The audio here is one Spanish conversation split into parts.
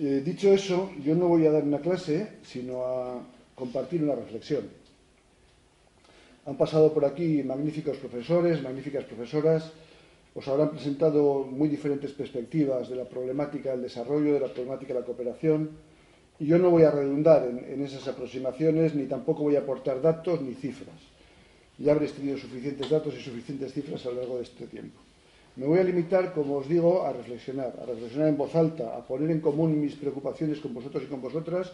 Eh, dicho eso, yo no voy a dar una clase, sino a compartir una reflexión. Han pasado por aquí magníficos profesores, magníficas profesoras, os habrán presentado muy diferentes perspectivas de la problemática del desarrollo, de la problemática de la cooperación, y yo no voy a redundar en, en esas aproximaciones, ni tampoco voy a aportar datos ni cifras. Ya habréis tenido suficientes datos y suficientes cifras a lo largo de este tiempo. Me voy a limitar, como os digo, a reflexionar, a reflexionar en voz alta, a poner en común mis preocupaciones con vosotros y con vosotras,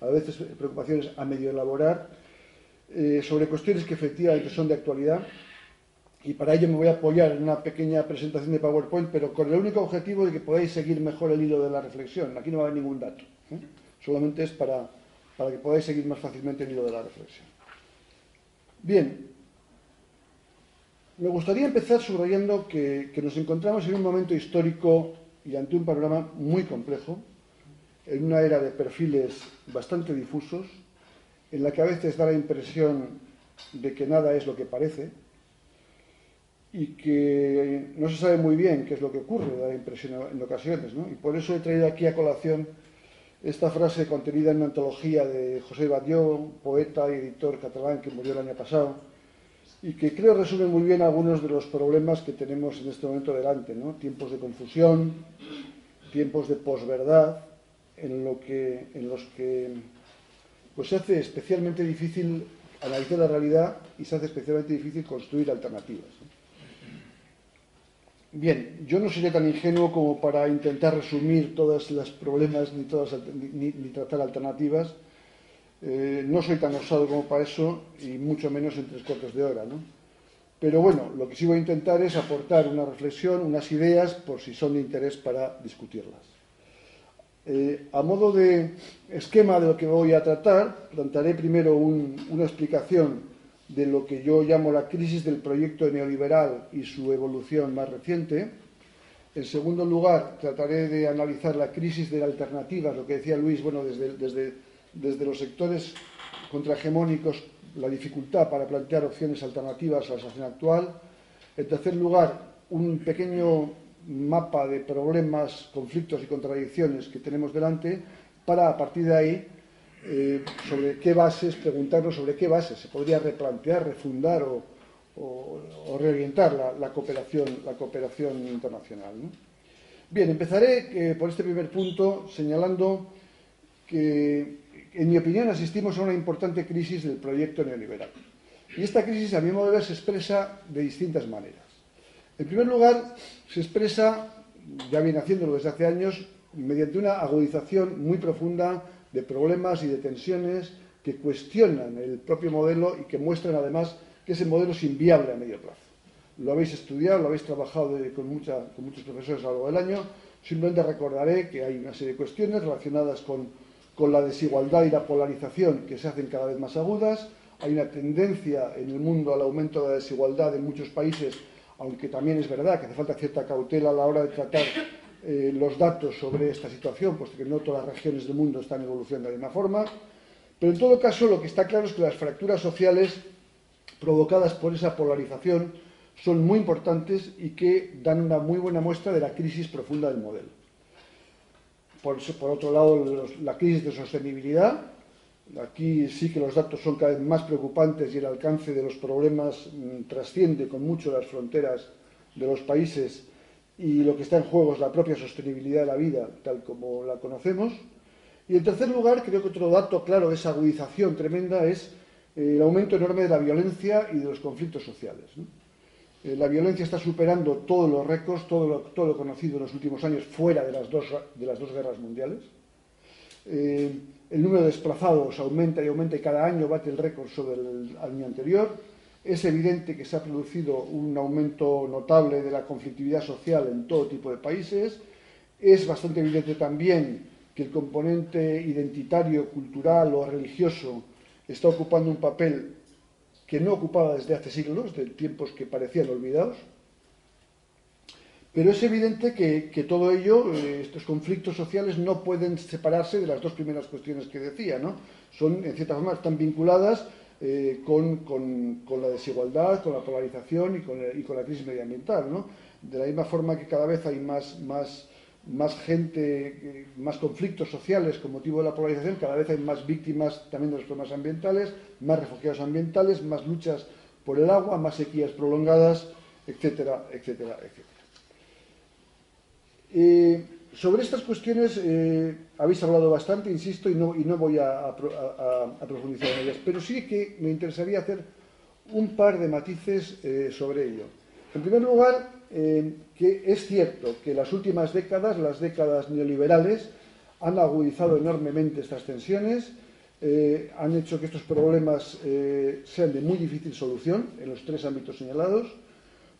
a veces preocupaciones a medio elaborar, eh, sobre cuestiones que efectivamente son de actualidad. Y para ello me voy a apoyar en una pequeña presentación de PowerPoint, pero con el único objetivo de que podáis seguir mejor el hilo de la reflexión. Aquí no va a haber ningún dato. ¿eh? Solamente es para, para que podáis seguir más fácilmente el hilo de la reflexión. Bien, me gustaría empezar subrayando que, nos encontramos en un momento histórico y ante un panorama muy complejo, en una era de perfiles bastante difusos, en la que a veces da la impresión de que nada es lo que parece y que no se sabe muy bien qué es lo que ocurre, da la impresión en ocasiones. ¿no? Y por eso he traído aquí a colación esta frase contenida en una antología de José Badió, poeta y editor catalán que murió el año pasado, y que creo resume muy bien algunos de los problemas que tenemos en este momento delante, ¿no? Tiempos de confusión, tiempos de posverdad, en, lo que, en los que pues se hace especialmente difícil analizar la realidad y se hace especialmente difícil construir alternativas. Bien, yo no seré tan ingenuo como para intentar resumir todos los problemas ni, todas, ni, ni tratar alternativas, eh, no soy tan osado como para eso y mucho menos en tres cuartos de hora, ¿no? Pero bueno, lo que sí voy a intentar es aportar una reflexión, unas ideas, por si son de interés para discutirlas. Eh, a modo de esquema de lo que voy a tratar, plantearé primero un, una explicación de lo que yo llamo la crisis del proyecto neoliberal y su evolución más reciente. En segundo lugar, trataré de analizar la crisis de alternativas, lo que decía Luis, bueno, desde desde los sectores contrahegemónicos la dificultad para plantear opciones alternativas a la situación actual. En tercer lugar, un pequeño mapa de problemas, conflictos y contradicciones que tenemos delante para, a partir de ahí, eh, sobre qué bases, preguntarnos sobre qué bases se podría replantear, refundar o, reorientar la, cooperación, internacional. Bien, empezaré eh, por este primer punto señalando que en mi opinión, asistimos a una importante crisis del proyecto neoliberal. Y esta crisis, a mi modo de ver, se expresa de distintas maneras. En primer lugar, se expresa, ya viene haciéndolo desde hace años, mediante una agudización muy profunda de problemas y de tensiones que cuestionan el propio modelo y que muestran además que ese modelo es inviable a medio plazo. Lo habéis estudiado, lo habéis trabajado con, con muchos profesores a lo largo del año. Simplemente recordaré que hay una serie de cuestiones relacionadas con con la desigualdad y la polarización que se hacen cada vez más agudas. Hay una tendencia en el mundo al aumento de la desigualdad en muchos países, aunque también es verdad que hace falta cierta cautela a la hora de tratar eh, los datos sobre esta situación, puesto que no todas las regiones del mundo están evolucionando de la misma forma. Pero en todo caso, lo que está claro es que las fracturas sociales provocadas por esa polarización son muy importantes y que dan una muy buena muestra de la crisis profunda del modelo. Por, otro lado, la crisis de sostenibilidad. Aquí sí que los datos son cada vez más preocupantes y el alcance de los problemas mmm, trasciende con mucho las fronteras de los países y lo que está en juego es la propia sostenibilidad de la vida, tal como la conocemos. Y en tercer lugar, creo que otro dato claro de esa agudización tremenda es eh, el aumento enorme de la violencia y de los conflictos sociales. Eh, la violencia está superando todos los récords, todo lo, conocido en los últimos años fuera de las dos, de las dos guerras mundiales. Eh, el número de desplazados aumenta y aumenta y cada año bate el récord sobre el año anterior. Es evidente que se ha producido un aumento notable de la conflictividad social en todo tipo de países. Es bastante evidente también que el componente identitario, cultural o religioso está ocupando un papel que no ocupaba desde hace siglos, de tiempos que parecían olvidados. Pero es evidente que, que todo ello, eh, estos conflictos sociales, no pueden separarse de las dos primeras cuestiones que decía, ¿no? Son, en cierta forma, están vinculadas eh, con, con, con, la desigualdad, con la polarización y con, el, y con la crisis medioambiental, ¿no? De la misma forma que cada vez hay más, más, más gente, eh, más conflictos sociales con motivo de la polarización, cada vez hay más víctimas también de los problemas ambientales, más refugiados ambientales, más luchas por el agua, más sequías prolongadas, etcétera, etcétera, etcétera. Eh, sobre estas cuestiones eh, habéis hablado bastante, insisto, y no, y no voy a, profundizar en ellas, pero sí que me interesaría hacer un par de matices sobre ello. En primer lugar, que es cierto que las últimas décadas, las décadas neoliberales, han agudizado enormemente estas tensiones, han hecho que estos problemas sean de muy difícil solución en los tres ámbitos señalados.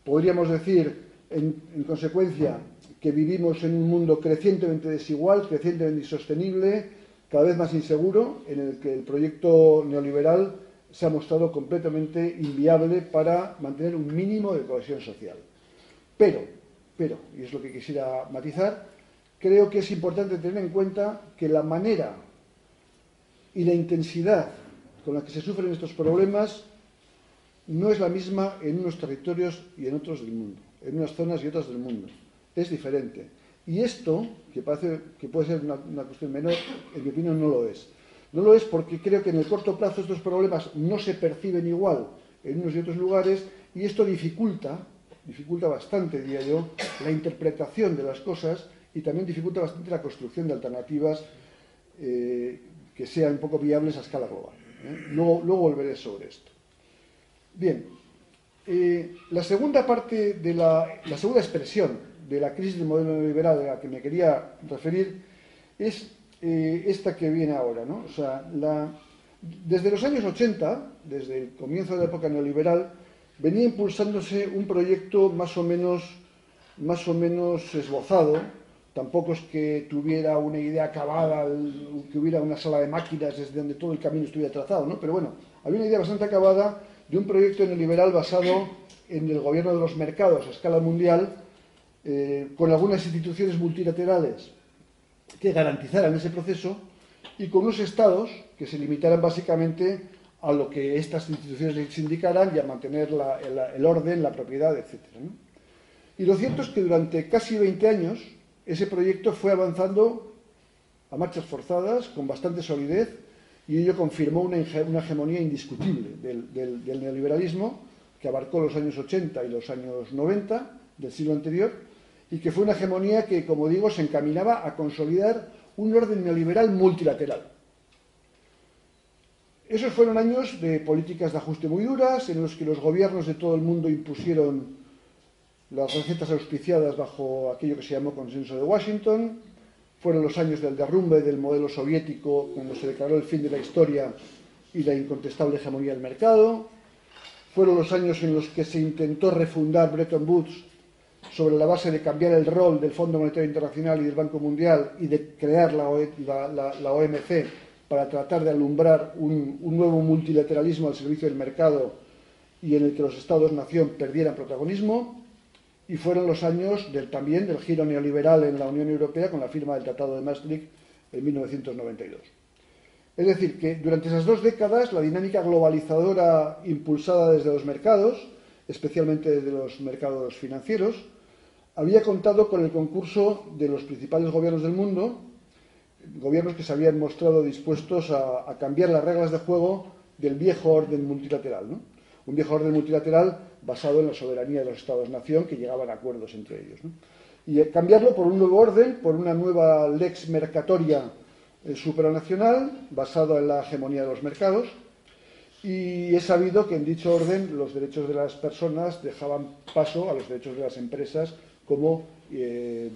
Podríamos decir, en consecuencia, que vivimos en un mundo crecientemente desigual, crecientemente insostenible, cada vez más inseguro, en el que el proyecto neoliberal se ha mostrado completamente inviable para mantener un mínimo de cohesión social. Pero, pero, y es lo que quisiera matizar, creo que es importante tener en cuenta que la manera y la intensidad con la que se sufren estos problemas no es la misma en unos territorios y en otros del mundo, en unas zonas y otras del mundo es diferente. Y esto, que parece que puede ser una, cuestión menor, en mi opinión no lo es. No lo es porque creo que en el corto plazo estos problemas no se perciben igual en unos y otros lugares y esto dificulta, dificulta bastante, diría yo, la interpretación de las cosas y también dificulta bastante la construcción de alternativas eh, que sean un poco viables a escala global. ¿eh? Luego, volveré sobre esto. Bien, eh, la segunda parte de la, la segunda expresión de la crisis del modelo neoliberal a la que me quería referir es eh, esta que viene ahora. ¿no? O sea, desde los años 80, desde el comienzo de la época neoliberal, venía impulsándose un proyecto más o menos, más o menos esbozado. Tampoco es que tuviera una idea acabada, que hubiera una sala de máquinas desde donde todo el camino estuviera trazado, ¿no? Pero bueno, había una idea bastante acabada de un proyecto neoliberal basado en el gobierno de los mercados a escala mundial eh, con algunas instituciones multilaterales que garantizaran ese proceso y con unos estados que se limitaran básicamente a lo que estas instituciones les indicaran y a mantener el, orden, la propiedad, etc. Y lo cierto es que durante casi 20 años ese proyecto fue avanzando a marchas forzadas, con bastante solidez, y ello confirmó una, hegemonía indiscutible del, del neoliberalismo que abarcó los años 80 y los años 90 del siglo anterior y que fue una hegemonía que, como digo, se encaminaba a consolidar un orden neoliberal multilateral. Esos fueron años de políticas de ajuste muy duras, en los que los gobiernos de todo el mundo impusieron las recetas auspiciadas bajo aquello que se llamó Consenso de Washington. Fueron los años del derrumbe del modelo soviético, cuando se declaró el fin de la historia y la incontestable hegemonía del mercado. Fueron los años en los que se intentó refundar Bretton Woods sobre la base de cambiar el rol del Fondo Monetario Internacional y del Banco Mundial y de crear la, OMC e, para tratar de alumbrar un, nuevo multilateralismo al servicio del mercado y en el que los Estados-nación perdieran protagonismo. Y fueron los años del, también del giro neoliberal en la Unión Europea con la firma del Tratado de Maastricht en 1992. Es decir, que durante esas dos décadas la dinámica globalizadora impulsada desde los mercados, especialmente desde los mercados financieros, había contado con el concurso de los principales gobiernos del mundo, gobiernos que se habían mostrado dispuestos a, cambiar las reglas de juego del viejo orden multilateral. Un viejo orden multilateral basado en la soberanía de los Estados-nación que llegaban a acuerdos entre ellos. Y cambiarlo por un nuevo orden, por una nueva lex mercatoria eh, supranacional basada en la hegemonía de los mercados. Y he sabido que en dicho orden los derechos de las personas dejaban paso a los derechos de las empresas como, eh,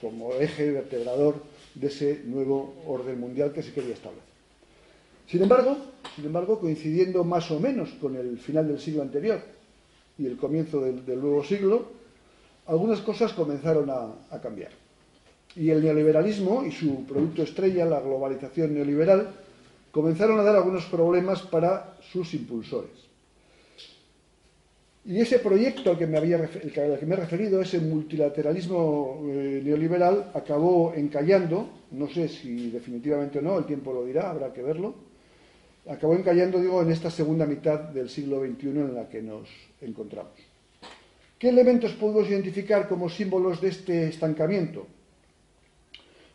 como eje vertebrador de ese nuevo orden mundial que se quería establecer. Sin embargo, sin embargo, coincidiendo más o menos con el final del siglo anterior y el comienzo del, nuevo siglo, algunas cosas comenzaron a cambiar. Y el neoliberalismo y su producto estrella, la globalización neoliberal, comenzaron a dar algunos problemas para sus impulsores. Y ese proyecto al que me, había, que me he referido, ese multilateralismo eh, neoliberal, acabó encallando, no sé si definitivamente o no, el tiempo lo dirá, habrá que verlo, acabó encallando, digo, en esta segunda mitad del siglo XXI en la que nos encontramos. ¿Qué elementos podemos identificar como símbolos de este estancamiento?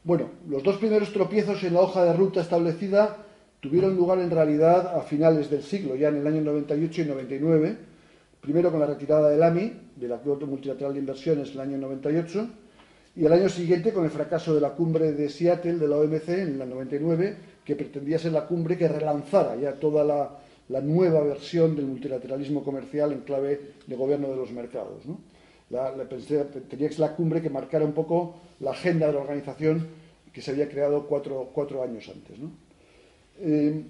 Bueno, los dos primeros tropiezos en la hoja de ruta establecida tuvieron lugar en realidad a finales del siglo, ya en el año 98 y 99, primero con la retirada del AMI, del Acuerdo Multilateral de Inversiones, en el año 98, y el año siguiente con el fracaso de la cumbre de Seattle de la OMC en el 99, que pretendía ser la cumbre que relanzara ya toda la, nueva versión del multilateralismo comercial en clave de gobierno de los mercados. La, tenía que ser la cumbre que marcara un poco la agenda de la organización que se había creado cuatro, años antes. Eh,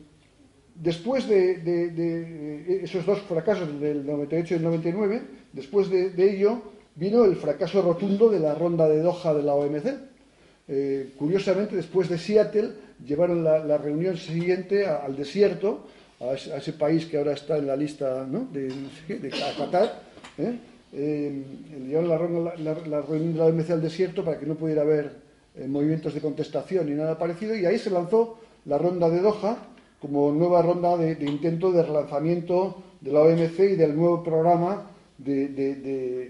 después de, esos dos fracasos del 98 y el 99, después de, ello vino el fracaso rotundo de la ronda de Doha de la OMC. Eh, curiosamente, después de Seattle, llevaron la, reunión siguiente al desierto, a ese, país que ahora está en la lista de, de, Qatar. ¿eh? Eh, llevaron la, reunión de la OMC al desierto para que no pudiera haber movimientos de contestación ni nada parecido, y ahí se lanzó la ronda de Doha como nueva ronda de, intento de relanzamiento de la OMC y del nuevo programa de,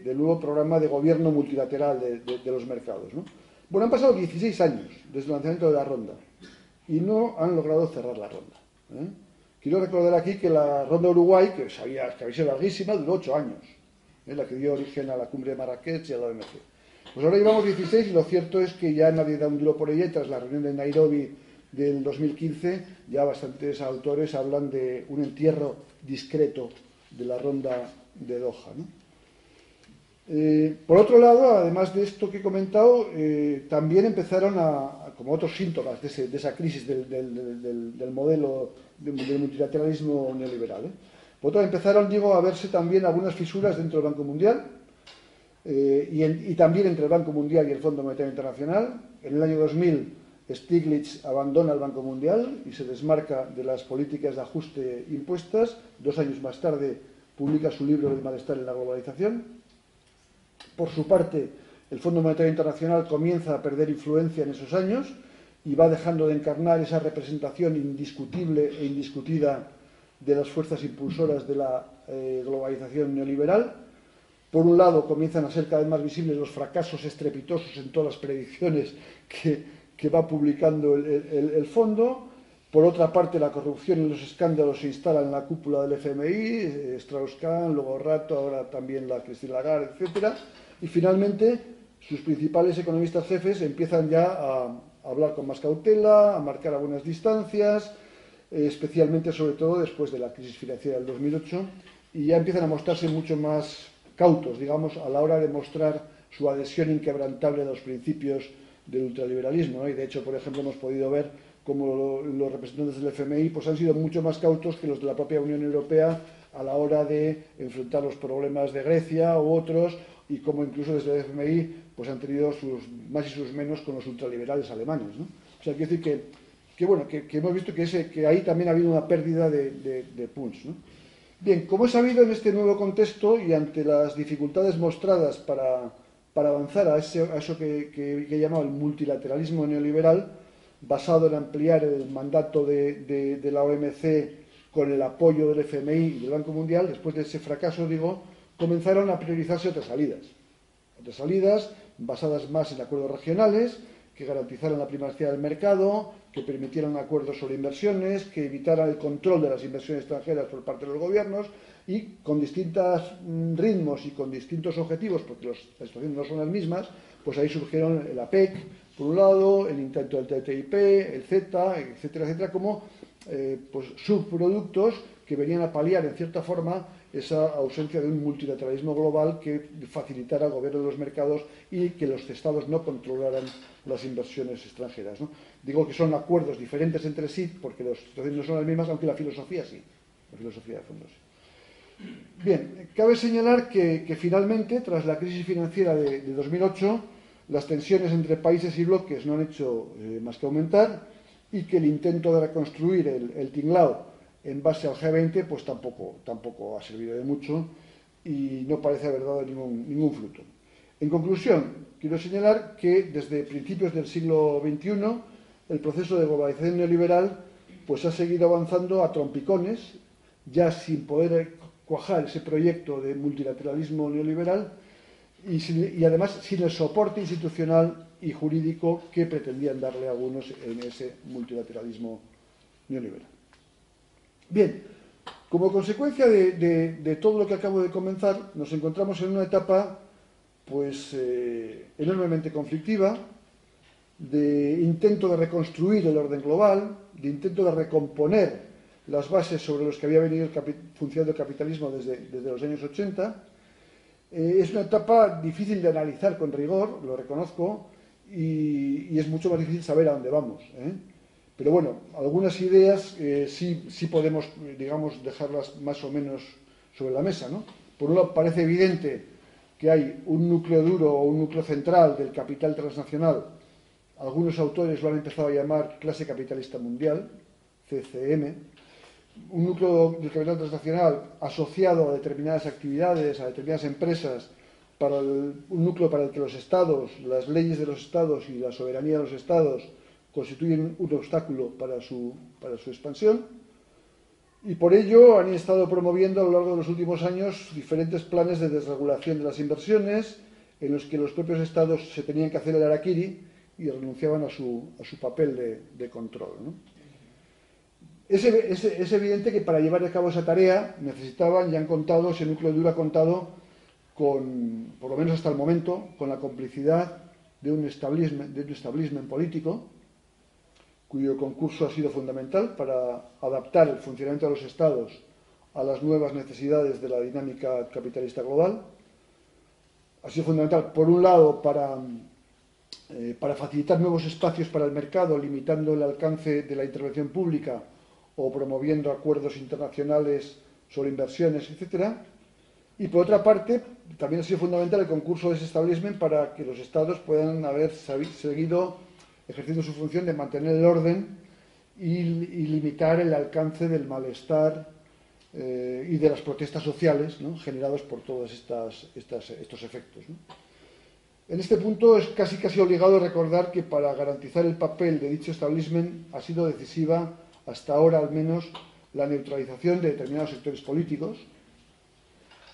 del nuevo programa de gobierno multilateral de, los mercados. Bueno, han pasado 16 años desde el lanzamiento de la ronda y no han logrado cerrar la ronda. ¿eh? Quiero recordar aquí que la ronda Uruguay, que, sabía, que había sido larguísima, duró 8 años, ¿eh? la que dio origen a la cumbre de Marrakech y a la OMC. Pues ahora llevamos 16 y lo cierto es que ya nadie da un duro por ella y tras la reunión de Nairobi del 2015 ya bastantes autores hablan de un entierro discreto de la ronda de Doha. Eh, por otro lado, además de esto que he comentado, eh, también empezaron a, como otros síntomas de, esa crisis del, modelo del multilateralismo neoliberal. ¿eh? Por otro lado, empezaron, digo, a verse también algunas fisuras dentro del Banco Mundial y, y, también entre el Banco Mundial y el Fondo Monetario Internacional. En el año 2000 Stiglitz abandona el Banco Mundial y se desmarca de las políticas de ajuste impuestas. Dos años más tarde publica su libro El malestar en la globalización. Por su parte, el Fondo Monetario Internacional comienza a perder influencia en esos años y va dejando de encarnar esa representación indiscutible e indiscutida de las fuerzas impulsoras de la eh, globalización neoliberal. Por un lado, comienzan a ser cada vez más visibles los fracasos estrepitosos en todas las predicciones que que va publicando el, fondo. Por otra parte, la corrupción y los escándalos se instalan en la cúpula del FMI, Strauss-Kahn, luego Rato, ahora también la Christine Lagarde, etc. Y finalmente, sus principales economistas jefes empiezan ya a hablar con más cautela, a marcar algunas distancias, eh, especialmente, sobre todo, después de la crisis financiera del 2008, y ya empiezan a mostrarse mucho más cautos, digamos, a la hora de mostrar su adhesión inquebrantable a los principios del ultraliberalismo. Y de hecho, por ejemplo, hemos podido ver cómo los representantes del FMI pues, han sido mucho más cautos que los de la propia Unión Europea a la hora de enfrentar los problemas de Grecia u otros y cómo incluso desde el FMI pues, han tenido sus más y sus menos con los ultraliberales alemanes. ¿no? O sea, quiero decir que, que bueno, que, hemos visto que, ahí también ha habido una pérdida de, de. ¿no? Bien, como es sabido en este nuevo contexto y ante las dificultades mostradas para para avanzar a, eso que, he llamado el multilateralismo neoliberal, basado en ampliar el mandato de, la OMC con el apoyo del FMI y del Banco Mundial, después de ese fracaso, digo, comenzaron a priorizarse otras salidas. Otras salidas basadas más en acuerdos regionales, que garantizaran la primacía del mercado, que permitieran acuerdos sobre inversiones, que evitaran el control de las inversiones extranjeras por parte de los gobiernos, y con distintos mm, ritmos y con distintos objetivos, porque las situaciones no son las mismas, pues ahí surgieron el APEC, por un lado, el intento del TTIP, el Z, etcétera, etcétera, como eh, pues, subproductos que venían a paliar, en cierta forma, esa ausencia de un multilateralismo global que facilitara el gobierno de los mercados y que los estados no controlaran las inversiones extranjeras. Digo que son acuerdos diferentes entre sí, porque las situaciones no son las mismas, aunque la filosofía sí, la filosofía de fondo sí. Bien, cabe señalar que, finalmente, tras la crisis financiera de, 2008, las tensiones entre países y bloques no han hecho eh, más que aumentar y que el intento de reconstruir el, el tinglao en base al G20 pues tampoco, tampoco ha servido de mucho y no parece haber dado ningún, ningún fruto. En conclusión, quiero señalar que desde principios del siglo XXI el proceso de globalización neoliberal pues ha seguido avanzando a trompicones, ya sin poder cuajar ese proyecto de multilateralismo neoliberal y, además sin el soporte institucional y jurídico que pretendían darle algunos en ese multilateralismo neoliberal. Bien, como consecuencia de, todo lo que acabo de comenzar, nos encontramos en una etapa pues eh, enormemente conflictiva, de intento de reconstruir el orden global, de intento de recomponer las bases sobre las que había venido funcionando el capitalismo desde, desde los años 80, eh, es una etapa difícil de analizar con rigor, lo reconozco, y, es mucho más difícil saber a dónde vamos. ¿eh? Pero bueno, algunas ideas eh, sí, sí podemos, digamos, dejarlas más o menos sobre la mesa. ¿no? Por un lado, parece evidente que hay un núcleo duro o un núcleo central del capital transnacional. Algunos autores lo han empezado a llamar clase capitalista mundial, CCM, un núcleo del capital transnacional asociado a determinadas actividades, a determinadas empresas, para un núcleo para el que los estados, las leyes de los estados y la soberanía de los estados constituyen un obstáculo para su, para su expansión. Y por ello han estado promoviendo a lo largo de los últimos años diferentes planes de desregulación de las inversiones, en los que los propios estados se tenían que hacer el araquiri y renunciaban a su, a su papel de, control. Es, evidente que para llevar a cabo esa tarea necesitaban y han contado, ese núcleo duro ha contado con, por lo menos hasta el momento, con la complicidad de un establishment, político, cuyo concurso ha sido fundamental para adaptar el funcionamiento de los estados a las nuevas necesidades de la dinámica capitalista global. Ha sido fundamental, por un lado, para, eh, para facilitar nuevos espacios para el mercado, limitando el alcance de la intervención pública o promoviendo acuerdos internacionales sobre inversiones, etcétera. Y por otra parte, también ha sido fundamental el concurso de ese establishment para que los estados puedan haber seguido ejerciendo su función de mantener el orden y, limitar el alcance del malestar eh, y de las protestas sociales generados por todos estos efectos. En este punto es casi casi obligado recordar que para garantizar el papel de dicho establishment ha sido decisiva hasta ahora al menos, la neutralización de determinados sectores políticos,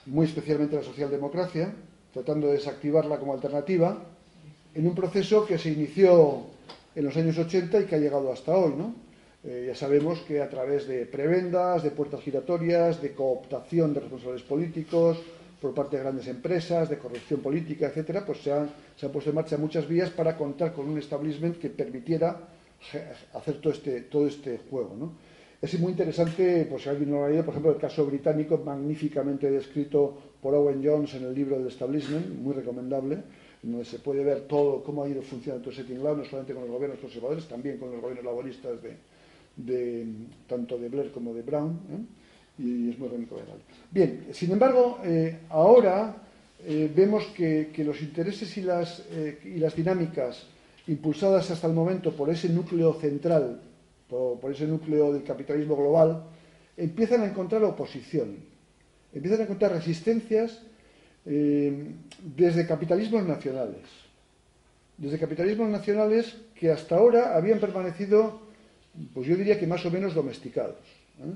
muy especialmente la socialdemocracia, tratando de desactivarla como alternativa, en un proceso que se inició en los años 80 y que ha llegado hasta hoy. ¿no? Eh, ya sabemos que a través de prebendas, de puertas giratorias, de cooptación de responsables políticos, por parte de grandes empresas, de corrupción política, etcétera, pues se han, se han puesto en marcha muchas vías para contar con un establishment que permitiera hacer todo este, todo este juego. ¿no? Es muy interesante, por si alguien no lo ha leído, por ejemplo, el caso británico magníficamente descrito por Owen Jones en el libro del Establishment, muy recomendable, donde se puede ver todo cómo ha ido funcionando todo ese tinglado, no solamente con los gobiernos conservadores, también con los gobiernos laboristas de, tanto de Blair como de Brown, ¿eh? y es muy recomendable. Bien, sin embargo, eh, ahora eh, vemos que, que, los intereses y las, y las dinámicas impulsadas hasta el momento por ese núcleo central, por, ese núcleo del capitalismo global, empiezan a encontrar oposición, empiezan a encontrar resistencias eh, desde capitalismos nacionales, desde capitalismos nacionales que hasta ahora habían permanecido, pues yo diría que más o menos domesticados. ¿eh?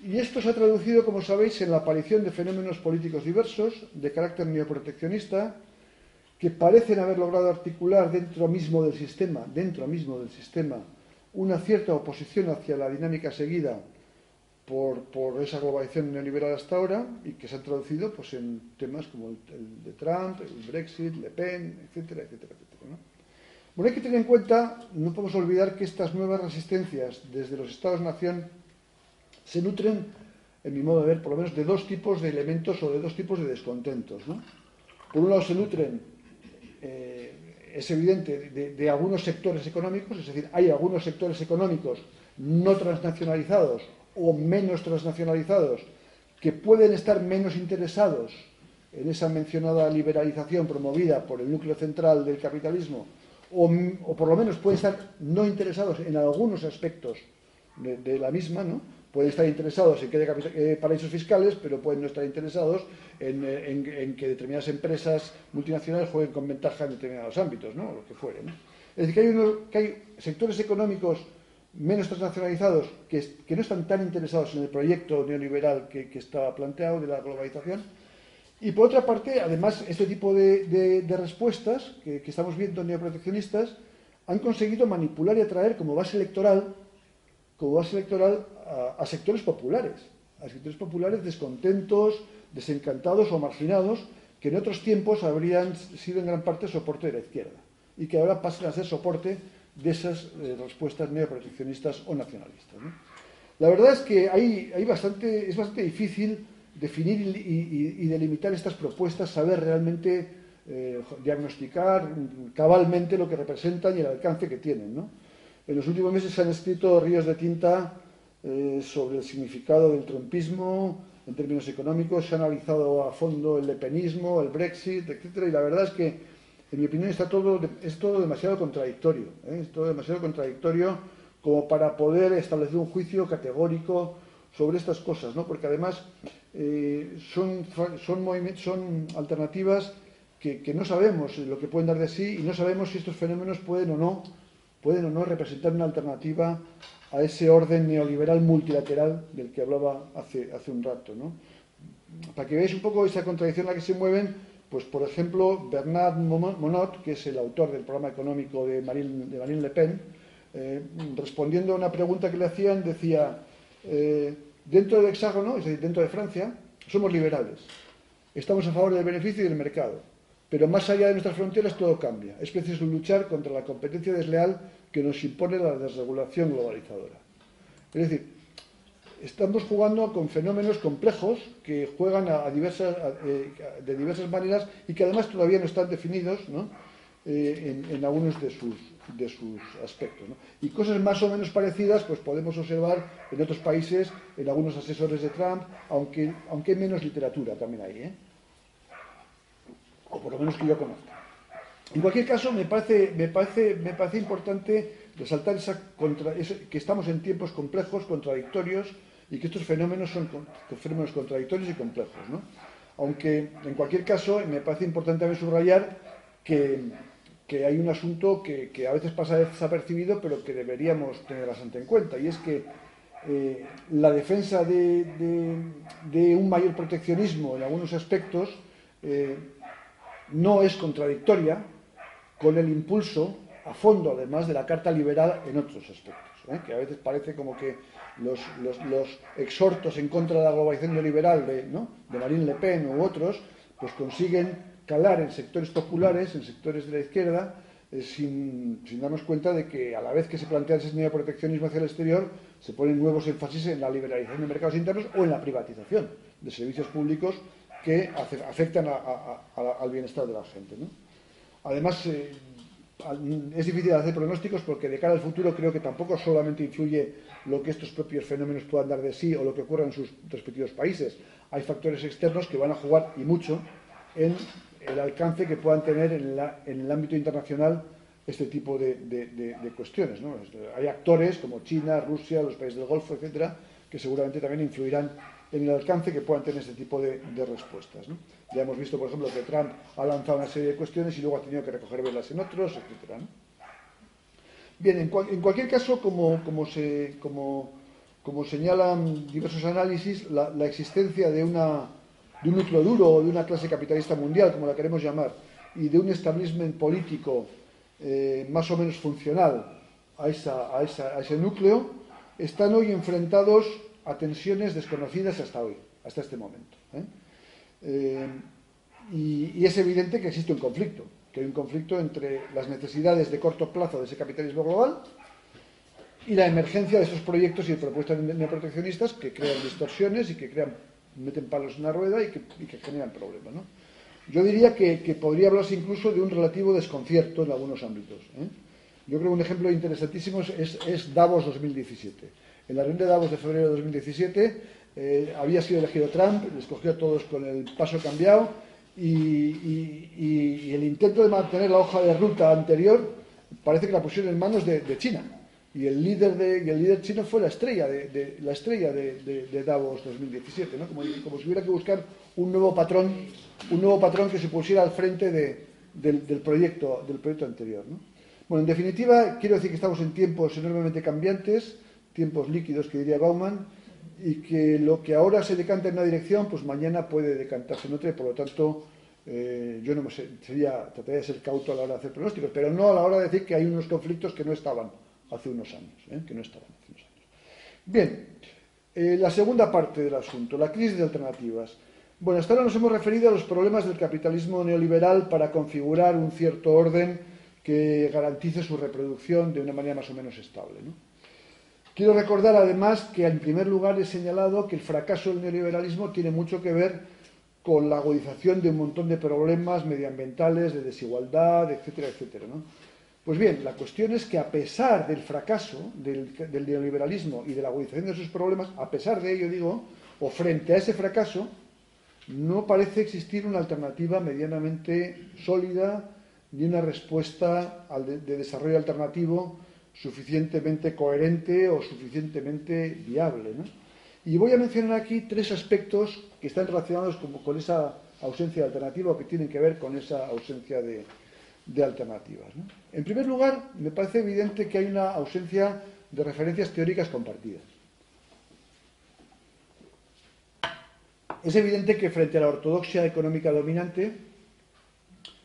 Y esto se ha traducido, como sabéis, en la aparición de fenómenos políticos diversos, de carácter neoproteccionista, que parecen haber logrado articular dentro mismo del sistema, dentro mismo del sistema, una cierta oposición hacia la dinámica seguida por, esa globalización neoliberal hasta ahora y que se han traducido pues, en temas como el, de Trump, el Brexit, Le Pen, etcétera, etcétera, etcétera. Bueno, hay que tener en cuenta, no podemos olvidar que estas nuevas resistencias desde los Estados-nación se nutren, en mi modo de ver, por lo menos de dos tipos de elementos o de dos tipos de descontentos. Por un lado se nutren eh, es evidente, de, algunos sectores económicos, es decir, hay algunos sectores económicos no transnacionalizados o menos transnacionalizados que pueden estar menos interesados en esa mencionada liberalización promovida por el núcleo central del capitalismo, o, por lo menos pueden estar no interesados en algunos aspectos de, de la misma, ¿no? Pueden estar interesados en que haya eh, paraísos fiscales, pero pueden no estar interesados eh, en, que determinadas empresas multinacionales jueguen con ventaja en determinados ámbitos, ¿no? lo que fuere. Es decir, que hay, sectores económicos menos transnacionalizados que, no están tan interesados en el proyecto neoliberal que, que está planteado de la globalización Y por otra parte, además, este tipo de, respuestas que, estamos viendo neoproteccionistas han conseguido manipular y atraer como base electoral, como base electoral a, sectores populares, a sectores populares descontentos, desencantados o marginados, que en otros tiempos habrían sido en gran parte soporte de la izquierda y que ahora pasen a ser soporte de esas eh, respuestas neoproteccionistas o nacionalistas. La verdad es que hay, bastante, es bastante difícil definir y, delimitar estas propuestas, saber realmente eh, diagnosticar cabalmente lo que representan y el alcance que tienen. En los últimos meses se han escrito ríos de tinta eh, sobre el significado del trumpismo en términos económicos, se ha analizado a fondo el lepenismo, el Brexit, etc. Y la verdad es que, en mi opinión, está todo, es todo demasiado contradictorio. ¿eh? Es todo demasiado contradictorio como para poder establecer un juicio categórico sobre estas cosas, ¿no? porque además eh, son, son, son alternativas que, no sabemos lo que pueden dar de sí y no sabemos si estos fenómenos pueden o no, pueden o no representar una alternativa a ese orden neoliberal multilateral del que hablaba hace, un rato. ¿no? Para que veáis un poco esa contradicción en la que se mueven, pues por ejemplo, Bernard Monod, que es el autor del programa económico de Marine, de Marine Le Pen, eh, respondiendo a una pregunta que le hacían, decía, eh, dentro del hexágono, es decir, dentro de Francia, somos liberales. Estamos a favor del beneficio y del mercado. Pero más allá de nuestras fronteras todo cambia. Es preciso luchar contra la competencia desleal que nos impone la desregulación globalizadora. Es decir, estamos jugando con fenómenos complejos que juegan eh, de diversas maneras y que además todavía no están definidos eh, en, algunos de sus, aspectos. Y cosas más o menos parecidas pues podemos observar en otros países, en algunos asesores de Trump, aunque, menos literatura también ahí, ¿eh? O por lo menos que yo conozca. En cualquier caso, me parece, importante resaltar esa contra, que estamos en tiempos complejos, contradictorios, y que estos fenómenos son fenómenos contradictorios y complejos. ¿no? Aunque, en cualquier caso, me parece importante también subrayar que, hay un asunto que, a veces pasa desapercibido, pero que deberíamos tener bastante en cuenta, y es que eh, la defensa de, de, un mayor proteccionismo en algunos aspectos eh, no es contradictoria con el impulso a fondo, además de la Carta Liberal, en otros aspectos, ¿eh? que a veces parece como que los, exhortos en contra de la globalización neoliberal de, de Marine Le Pen u otros, pues consiguen calar en sectores populares, en sectores de la izquierda, eh, sin, darnos cuenta de que a la vez que se plantea ese proteccionismo hacia el exterior, se ponen nuevos énfasis en la liberalización de mercados internos o en la privatización de servicios públicos que afectan al bienestar de la gente. Además, eh, es difícil hacer pronósticos porque de cara al futuro creo que tampoco solamente influye lo que estos propios fenómenos puedan dar de sí o lo que ocurra en sus respectivos países. Hay factores externos que van a jugar y mucho en el alcance que puedan tener en, el ámbito internacional este tipo de, cuestiones. Hay actores como China, Rusia, los países del Golfo, etcétera, que seguramente también influirán en el alcance que puedan tener este tipo de, respuestas. Ya hemos visto, por ejemplo, que Trump ha lanzado una serie de cuestiones y luego ha tenido que recoger velas en otros, etc. Bien, en, cualquier caso, como, se, como, señalan diversos análisis, la, existencia de, una, de un núcleo duro o de una clase capitalista mundial, como la queremos llamar, y de un establishment político eh, más o menos funcional a, esa, a, ese núcleo, están hoy enfrentados a tensiones desconocidas hasta hoy, hasta este momento. ¿eh? Eh, y, es evidente que existe un conflicto, que hay un conflicto entre las necesidades de corto plazo de ese capitalismo global y la emergencia de esos proyectos y propuestas neoproteccionistas que crean distorsiones y que crean, meten palos en la rueda y que, generan problemas. Yo diría que, podría hablarse incluso de un relativo desconcierto en algunos ámbitos. ¿eh? Yo creo que un ejemplo interesantísimo es, es Davos 2017 en la reunión de Davos de febrero de 2017 eh, había sido elegido Trump, les cogió a todos con el paso cambiado y, el intento de mantener la hoja de ruta anterior parece que la pusieron en manos de, China. Y el líder, de, el líder chino fue la estrella de, la estrella de, Davos 2017, ¿no? como, si hubiera que buscar un nuevo patrón, un nuevo patrón que se pusiera al frente del, proyecto, del proyecto anterior. Bueno, en definitiva, quiero decir que estamos en tiempos enormemente cambiantes tiempos líquidos que diría Bauman, y que lo que ahora se decanta en una dirección, pues mañana puede decantarse en otra y por lo tanto eh, yo no me sería, trataría de ser cauto a la hora de hacer pronósticos, pero no a la hora de decir que hay unos conflictos que no estaban hace unos años, ¿eh? que no estaban hace unos años. Bien, eh, la segunda parte del asunto, la crisis de alternativas. Bueno, hasta ahora nos hemos referido a los problemas del capitalismo neoliberal para configurar un cierto orden que garantice su reproducción de una manera más o menos estable. Quiero recordar además que en primer lugar he señalado que el fracaso del neoliberalismo tiene mucho que ver con la agudización de un montón de problemas medioambientales, de desigualdad, etcétera, etcétera. Pues bien, la cuestión es que a pesar del fracaso del, del neoliberalismo y de la agudización de esos problemas, a pesar de ello, digo, o frente a ese fracaso, no parece existir una alternativa medianamente sólida ni una respuesta de, desarrollo alternativo suficientemente coherente o suficientemente viable. Y voy a mencionar aquí tres aspectos que están relacionados con, esa ausencia de alternativa o que tienen que ver con esa ausencia de, alternativas. En primer lugar, me parece evidente que hay una ausencia de referencias teóricas compartidas. Es evidente que frente a la ortodoxia económica dominante,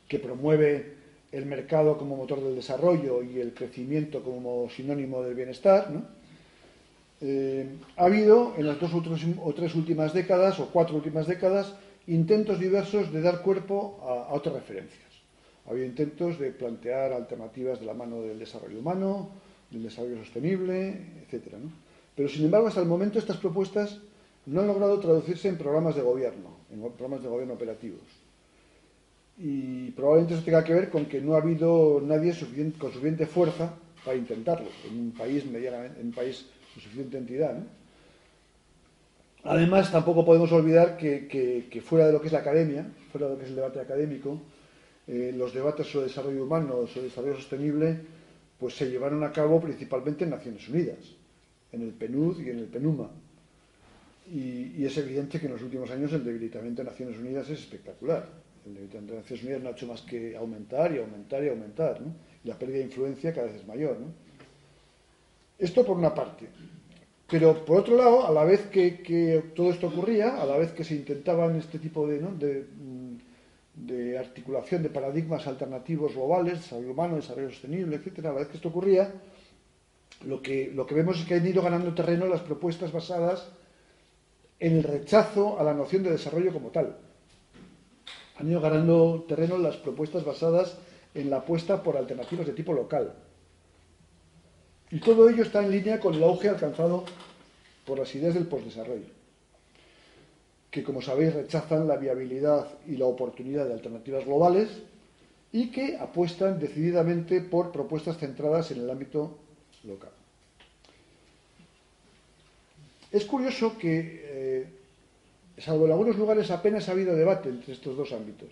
que promueve el mercado como motor del desarrollo y el crecimiento como sinónimo del bienestar, eh, ha habido en las dos o tres últimas décadas, o cuatro últimas décadas, intentos diversos de dar cuerpo a, otras referencias. Ha habido intentos de plantear alternativas de la mano del desarrollo humano, del desarrollo sostenible, etc. Pero, sin embargo, hasta el momento estas propuestas no han logrado traducirse en programas de gobierno, en programas de gobierno operativos. Y probablemente eso tenga que ver con que no ha habido nadie con suficiente fuerza para intentarlo en un país medianamente, en país de suficiente entidad. Además, tampoco podemos olvidar que, fuera de lo que es la academia, fuera de lo que es el debate académico, eh, los debates sobre desarrollo humano, sobre desarrollo sostenible, pues se llevaron a cabo principalmente en Naciones Unidas, en el PNUD y en el PENUMA. Y, es evidente que en los últimos años el debilitamiento de Naciones Unidas es espectacular. El de Naciones Unidas no ha hecho más que aumentar y aumentar y aumentar. Y la pérdida de influencia cada vez es mayor. Esto por una parte. Pero por otro lado, a la vez que, todo esto ocurría, a la vez que se intentaban este tipo de, mm, de, articulación de paradigmas alternativos globales, desarrollo humano, desarrollo sostenible, etcétera, a la vez que esto ocurría, lo que, lo que vemos es que han ido ganando terreno las propuestas basadas en el rechazo a la noción de desarrollo como tal. Han ido ganando terreno las propuestas basadas en la apuesta por alternativas de tipo local. Y todo ello está en línea con el auge alcanzado por las ideas del postdesarrollo, que como sabéis rechazan la viabilidad y la oportunidad de alternativas globales y que apuestan decididamente por propuestas centradas en el ámbito local. Es curioso que, eh, salvo en algunos lugares, apenas ha habido debate entre estos dos ámbitos.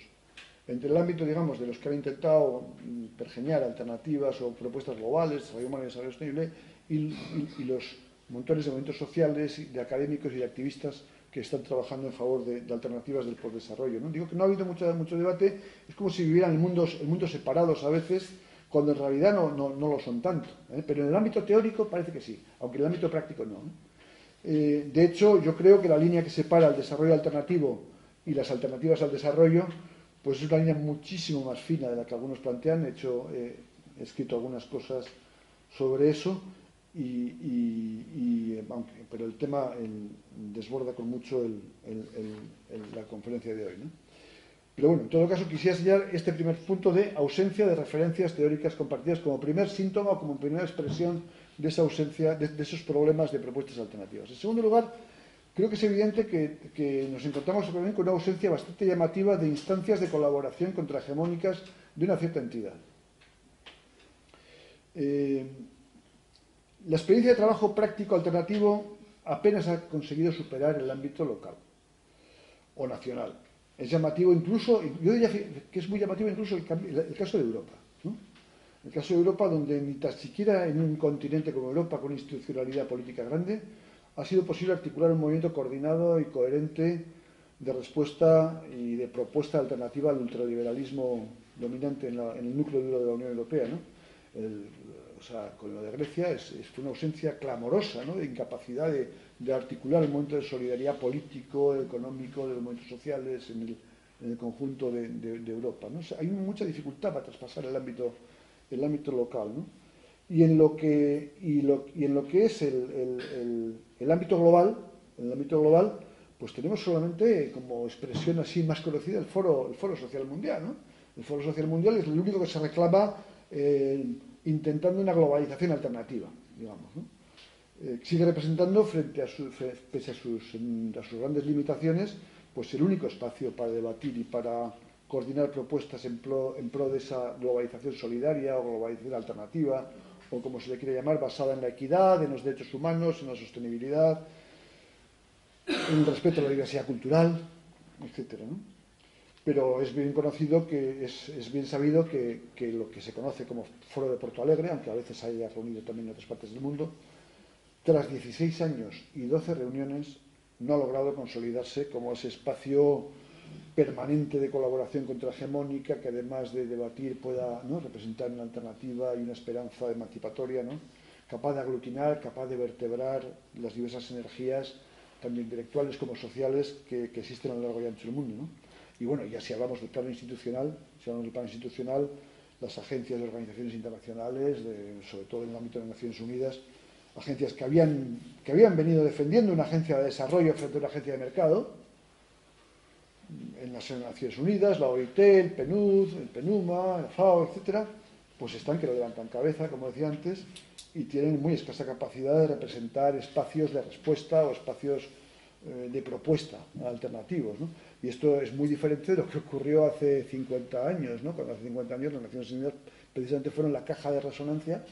Entre el ámbito, digamos, de los que han intentado mm, pergeñar alternativas o propuestas globales, desarrollo humano y desarrollo sostenible, y, los montones de movimientos sociales, de académicos y de activistas que están trabajando en favor de, alternativas del postdesarrollo. ¿no? Digo que no ha habido mucho, debate, es como si vivieran en mundos, separados a veces, cuando en realidad no lo son tanto. ¿eh? Pero en el ámbito teórico parece que sí, aunque en el ámbito práctico no. Eh, de hecho, yo creo que la línea que separa el desarrollo alternativo y las alternativas al desarrollo, pues es una línea muchísimo más fina de la que algunos plantean. He hecho, he escrito algunas cosas sobre eso, y, pero el tema desborda con mucho la conferencia de hoy. Pero bueno, en todo caso quisiera señalar este primer punto de ausencia de referencias teóricas compartidas como primer síntoma o como primera expresión de esa ausencia, de, esos problemas de propuestas alternativas. En segundo lugar, creo que es evidente que, nos encontramos con una ausencia bastante llamativa de instancias de colaboración contrahegemónicas de una cierta entidad. Eh, la experiencia de trabajo práctico alternativo apenas ha conseguido superar el ámbito local o nacional. Es llamativo incluso, yo diría que es muy llamativo incluso el caso de Europa. En el caso de Europa, donde ni tan siquiera en un continente como Europa, con institucionalidad política grande, ha sido posible articular un movimiento coordinado y coherente de respuesta y de propuesta alternativa al ultraliberalismo dominante en, el núcleo duro de la Unión Europea, el O sea, con lo de Grecia es, una ausencia clamorosa, ¿no? de incapacidad de, articular el momento de solidaridad político, económico, de los momentos sociales en el, conjunto de, Europa. ¿no? hay mucha dificultad para traspasar el ámbito, el ámbito local. ¿no? Y, en lo que, y, en lo que es el, el, ámbito global, el ámbito global, pues tenemos solamente como expresión así más conocida el Foro, el Foro Social Mundial. ¿no? El Foro Social Mundial es el único que se reclama eh, intentando una globalización alternativa, digamos. Eh, sigue representando, frente a pese a sus, a sus, grandes limitaciones, pues el único espacio para debatir y para coordinar propuestas en pro, de esa globalización solidaria o globalización alternativa, o como se le quiere llamar, basada en la equidad, en los derechos humanos, en la sostenibilidad, en el respeto a la diversidad cultural, ¿no? pero es bien conocido que es, bien sabido que, lo que se conoce como Foro de Porto Alegre, aunque a veces haya reunido también en otras partes del mundo, tras 16 años y 12 reuniones no ha logrado consolidarse como ese espacio permanente de colaboración contrahegemónica que además de debatir pueda representar una alternativa y una esperanza emancipatoria, ¿no? capaz de aglutinar, capaz de vertebrar las diversas energías, tanto intelectuales como sociales, que, existen a lo largo y ancho del mundo. ¿no? Y bueno, ya si hablamos del plano institucional, si hablamos del plano institucional, las agencias de organizaciones internacionales, sobre todo en el ámbito de Naciones Unidas, agencias que habían, que habían venido defendiendo una agencia de desarrollo frente a una agencia de mercado, en las Naciones Unidas, la OIT, el PNUD, el PNUMA, la FAO, etcétera, pues están que lo levantan cabeza, como decía antes, y tienen muy escasa capacidad de representar espacios de respuesta o espacios eh, de propuesta alternativos. ¿no? Y esto es muy diferente de lo que ocurrió hace 50 años, ¿no? cuando hace 50 años las Naciones Unidas precisamente fueron la caja de resonancia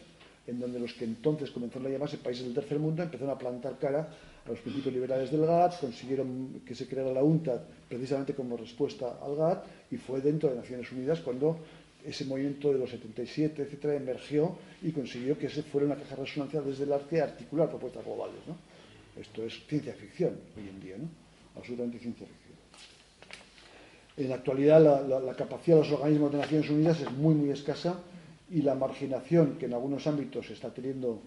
en donde los que entonces comenzaron a llamarse países del tercer mundo empezaron a plantar cara a los principios liberales del GATT, consiguieron que se creara la UNTAD precisamente como respuesta al GATT y fue dentro de Naciones Unidas cuando ese movimiento de los 77, etcétera, emergió y consiguió que ese fuera una caja de resonancia desde el arte articular propuestas globales. Esto es ciencia ficción hoy en día, ¿no? absolutamente ciencia ficción. En la actualidad la, capacidad de los organismos de Naciones Unidas es muy, muy escasa y la marginación que en algunos ámbitos está teniendo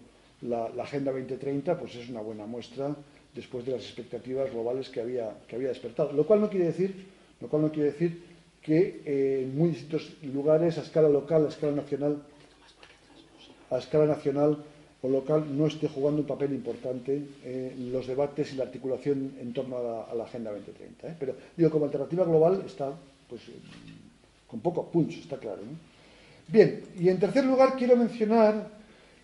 la, Agenda 2030 pues es una buena muestra después de las expectativas globales que había, que había despertado. Lo cual no quiere decir, lo cual no quiere decir que eh, en muy distintos lugares, a escala local, a escala nacional, a escala nacional o local no esté jugando un papel importante en los debates y la articulación en torno a la, Agenda 2030. ¿eh? Pero digo, como alternativa global está pues, con poco punch, está claro. Bien, y en tercer lugar quiero mencionar,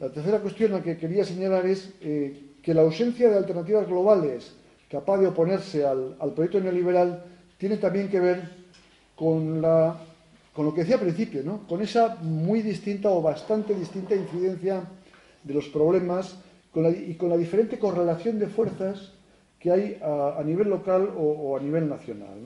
la tercera cuestión a que quería señalar es eh, que la ausencia de alternativas globales capaz de oponerse al, proyecto neoliberal tiene también que ver con, la, con lo que decía al principio, ¿no? con esa muy distinta o bastante distinta incidencia de los problemas y con la diferente correlación de fuerzas que hay a, nivel local o, a nivel nacional.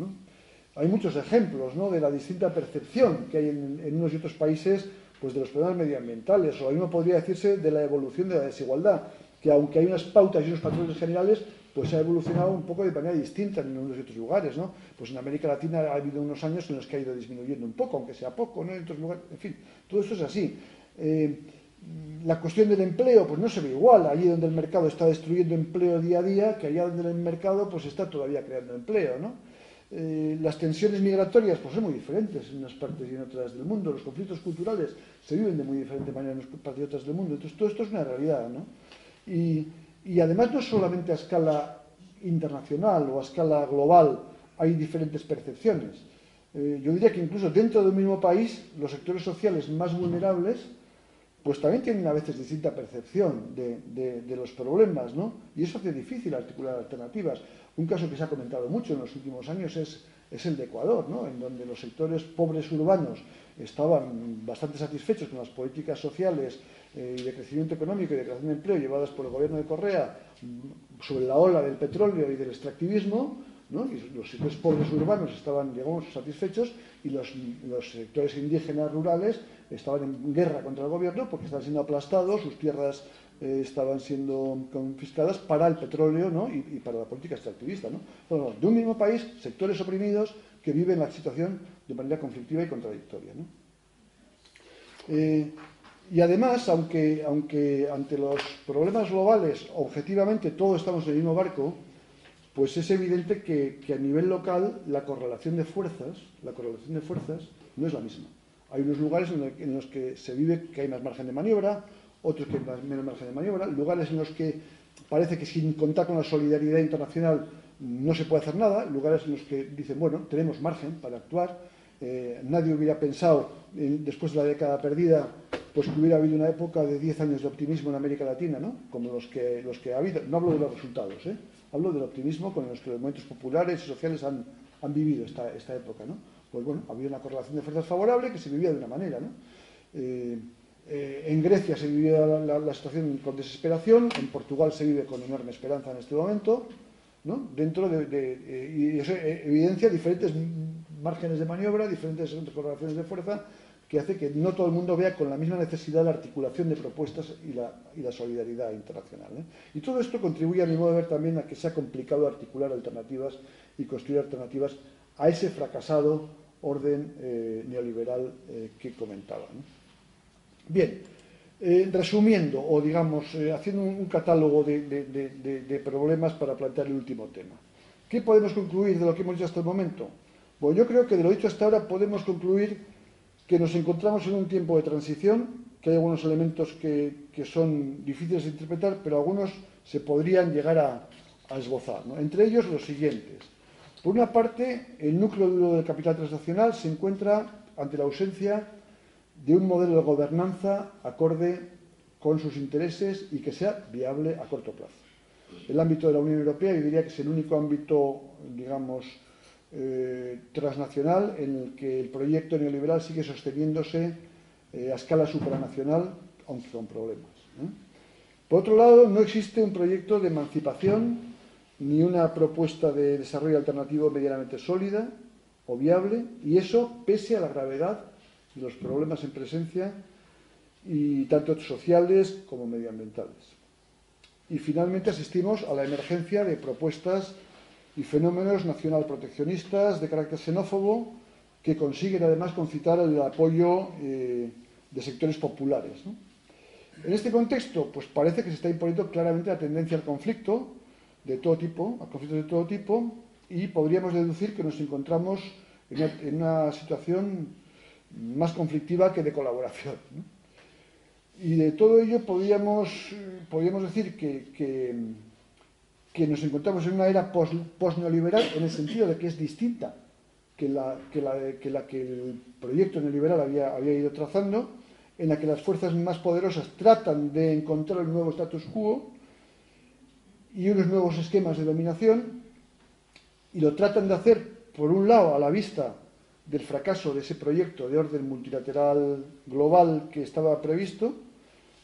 Hay muchos ejemplos de la distinta percepción que hay en, unos y otros países pues, de los problemas medioambientales, o lo mismo podría decirse de la evolución de la desigualdad, que aunque hay unas pautas y unos patrones generales, pues ha evolucionado un poco de manera distinta en unos y otros lugares, ¿no? Pues en América Latina ha habido unos años en los que ha ido disminuyendo un poco, aunque sea poco, ¿no? En otros lugares, en fin, todo eso es así. Eh, la cuestión del empleo pues no se ve igual allí donde el mercado está destruyendo empleo día a día que allá donde el mercado pues está todavía creando empleo ¿no? Eh, las tensiones migratorias pues son muy diferentes en unas partes y en otras del mundo los conflictos culturales se viven de muy diferente manera en unas partes y otras del mundo entonces todo esto es una realidad ¿no? y, además no solamente a escala internacional o a escala global hay diferentes percepciones eh, yo diría que incluso dentro del mismo país los sectores sociales más vulnerables pues también tienen a veces distinta percepción de, los problemas, ¿no? Y eso hace difícil articular alternativas. Un caso que se ha comentado mucho en los últimos años es, el de Ecuador, ¿no? En donde los sectores pobres urbanos estaban bastante satisfechos con las políticas sociales eh, y de crecimiento económico y de creación de empleo llevadas por el gobierno de Correa mm, sobre la ola del petróleo y del extractivismo, ¿no? y los sectores pobres urbanos estaban, digamos, satisfechos y los, los sectores indígenas rurales estaban en guerra contra el gobierno porque estaban siendo aplastados, sus tierras eh, estaban siendo confiscadas para el petróleo ¿no? y, para la política extractivista. ¿no? de un mismo país, sectores oprimidos que viven la situación de manera conflictiva y contradictoria. ¿no? Eh, Y además, aunque, aunque ante los problemas globales objetivamente todos estamos en el mismo barco, pues es evidente que, a nivel local la correlación de fuerzas, la correlación de fuerzas no es la misma. Hay unos lugares en, los que se vive que hay más margen de maniobra, otros que menos margen de maniobra, lugares en los que parece que sin contar con la solidaridad internacional no se puede hacer nada, lugares en los que dicen, bueno, tenemos margen para actuar, eh, nadie hubiera pensado, después de la década perdida, pues que hubiera habido una época de 10 años de optimismo en América Latina, ¿no? Como los que, los que ha habido. No hablo de los resultados, ¿eh? Hablo del optimismo con los que los movimientos populares y sociales han, han vivido esta, esta, época, ¿no? Pues bueno, había una correlación de fuerzas favorable que se vivía de una manera, ¿no? Eh, eh, en Grecia se vivía la, situación con desesperación, en Portugal se vive con enorme esperanza en este momento, ¿no? Dentro de, de y eso evidencia diferentes márgenes de maniobra, diferentes correlaciones de fuerza que hace que no todo el mundo vea con la misma necesidad la articulación de propuestas y la, solidaridad internacional. ¿eh? Y todo esto contribuye, a mi modo de ver, también a que sea complicado articular alternativas y construir alternativas a ese fracasado orden eh, neoliberal eh, que comentaba. Bien, resumiendo, o digamos, haciendo un, catálogo de, problemas para plantear el último tema. ¿Qué podemos concluir de lo que hemos dicho hasta el momento? Bueno, yo creo que de lo dicho hasta ahora podemos concluir que nos encontramos en un tiempo de transición, que hay algunos elementos que, son difíciles de interpretar, pero algunos se podrían llegar a, esbozar. Entre ellos los siguientes. Por una parte, el núcleo duro del capital transnacional se encuentra ante la ausencia de un modelo de gobernanza acorde con sus intereses y que sea viable a corto plazo. El ámbito de la Unión Europea, yo diría que es el único ámbito, digamos, eh, transnacional en el que el proyecto neoliberal sigue sosteniéndose eh, a escala supranacional, aunque con problemas. Por otro lado, no existe un proyecto de emancipación ni una propuesta de desarrollo alternativo medianamente sólida o viable, y eso pese a la gravedad los problemas en presencia, y tanto sociales como medioambientales. Y finalmente asistimos a la emergencia de propuestas y fenómenos nacional proteccionistas de carácter xenófobo que consiguen además concitar el apoyo eh, de sectores populares. En este contexto, pues parece que se está imponiendo claramente la tendencia al conflicto de todo tipo, a conflictos de todo tipo, y podríamos deducir que nos encontramos en una, situación más conflictiva que de colaboración. Y de todo ello podríamos, podríamos decir que que nos encontramos en una era post-neoliberal en el sentido de que es distinta que la que, la, que, el proyecto neoliberal había, había ido trazando, en la que las fuerzas más poderosas tratan de encontrar un nuevo status quo y unos nuevos esquemas de dominación, y lo tratan de hacer, por un lado, a la vista del fracaso de ese proyecto de orden multilateral global que estaba previsto,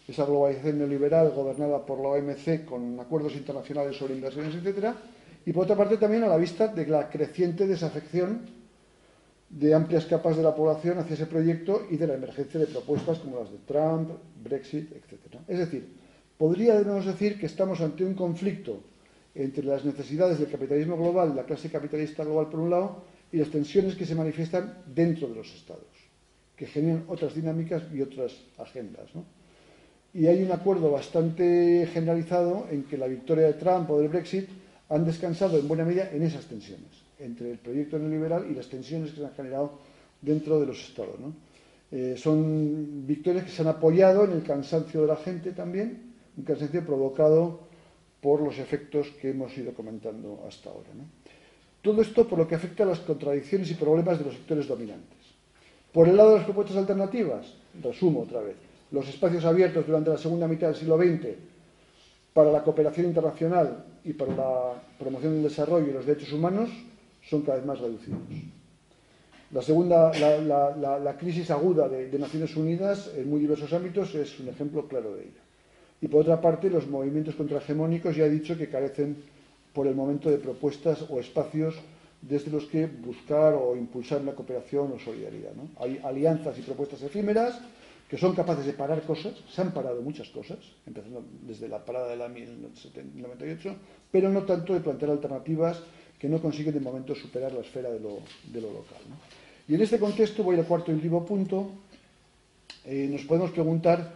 esa globalización neoliberal gobernada por la OMC con acuerdos internacionales sobre inversiones, etcétera, y por otra parte también a la vista de la creciente desafección de amplias capas de la población hacia ese proyecto y de la emergencia de propuestas como las de Trump, Brexit, etcétera. Es decir, podríamos decir que estamos ante un conflicto entre las necesidades del capitalismo global, la clase capitalista global por un lado, y las tensiones que se manifiestan dentro de los estados, que generan otras dinámicas y otras agendas. y hay un acuerdo bastante generalizado en que la victoria de Trump o del Brexit han descansado en buena medida en esas tensiones, entre el proyecto neoliberal y las tensiones que se han generado dentro de los estados. Eh, son victorias que se han apoyado en el cansancio de la gente también, un cansancio provocado por los efectos que hemos ido comentando hasta ahora. Todo esto por lo que afecta a las contradicciones y problemas de los sectores dominantes. Por el lado de las propuestas alternativas, resumo otra vez, los espacios abiertos durante la segunda mitad del siglo XX para la cooperación internacional y para la promoción del desarrollo y los derechos humanos son cada vez más reducidos. La crisis aguda de, Naciones Unidas en muy diversos ámbitos es un ejemplo claro de ello. Y por otra parte, los movimientos contrahegemónicos ya he dicho que carecen por el momento de propuestas o espacios desde los que buscar o impulsar la cooperación o solidaridad. Hay alianzas y propuestas efímeras que son capaces de parar cosas, se han parado muchas cosas, empezando desde la parada de la 1998, pero no tanto de plantear alternativas que no consiguen de momento superar la esfera de lo, local. Y en este contexto voy al cuarto y último punto, eh, nos podemos preguntar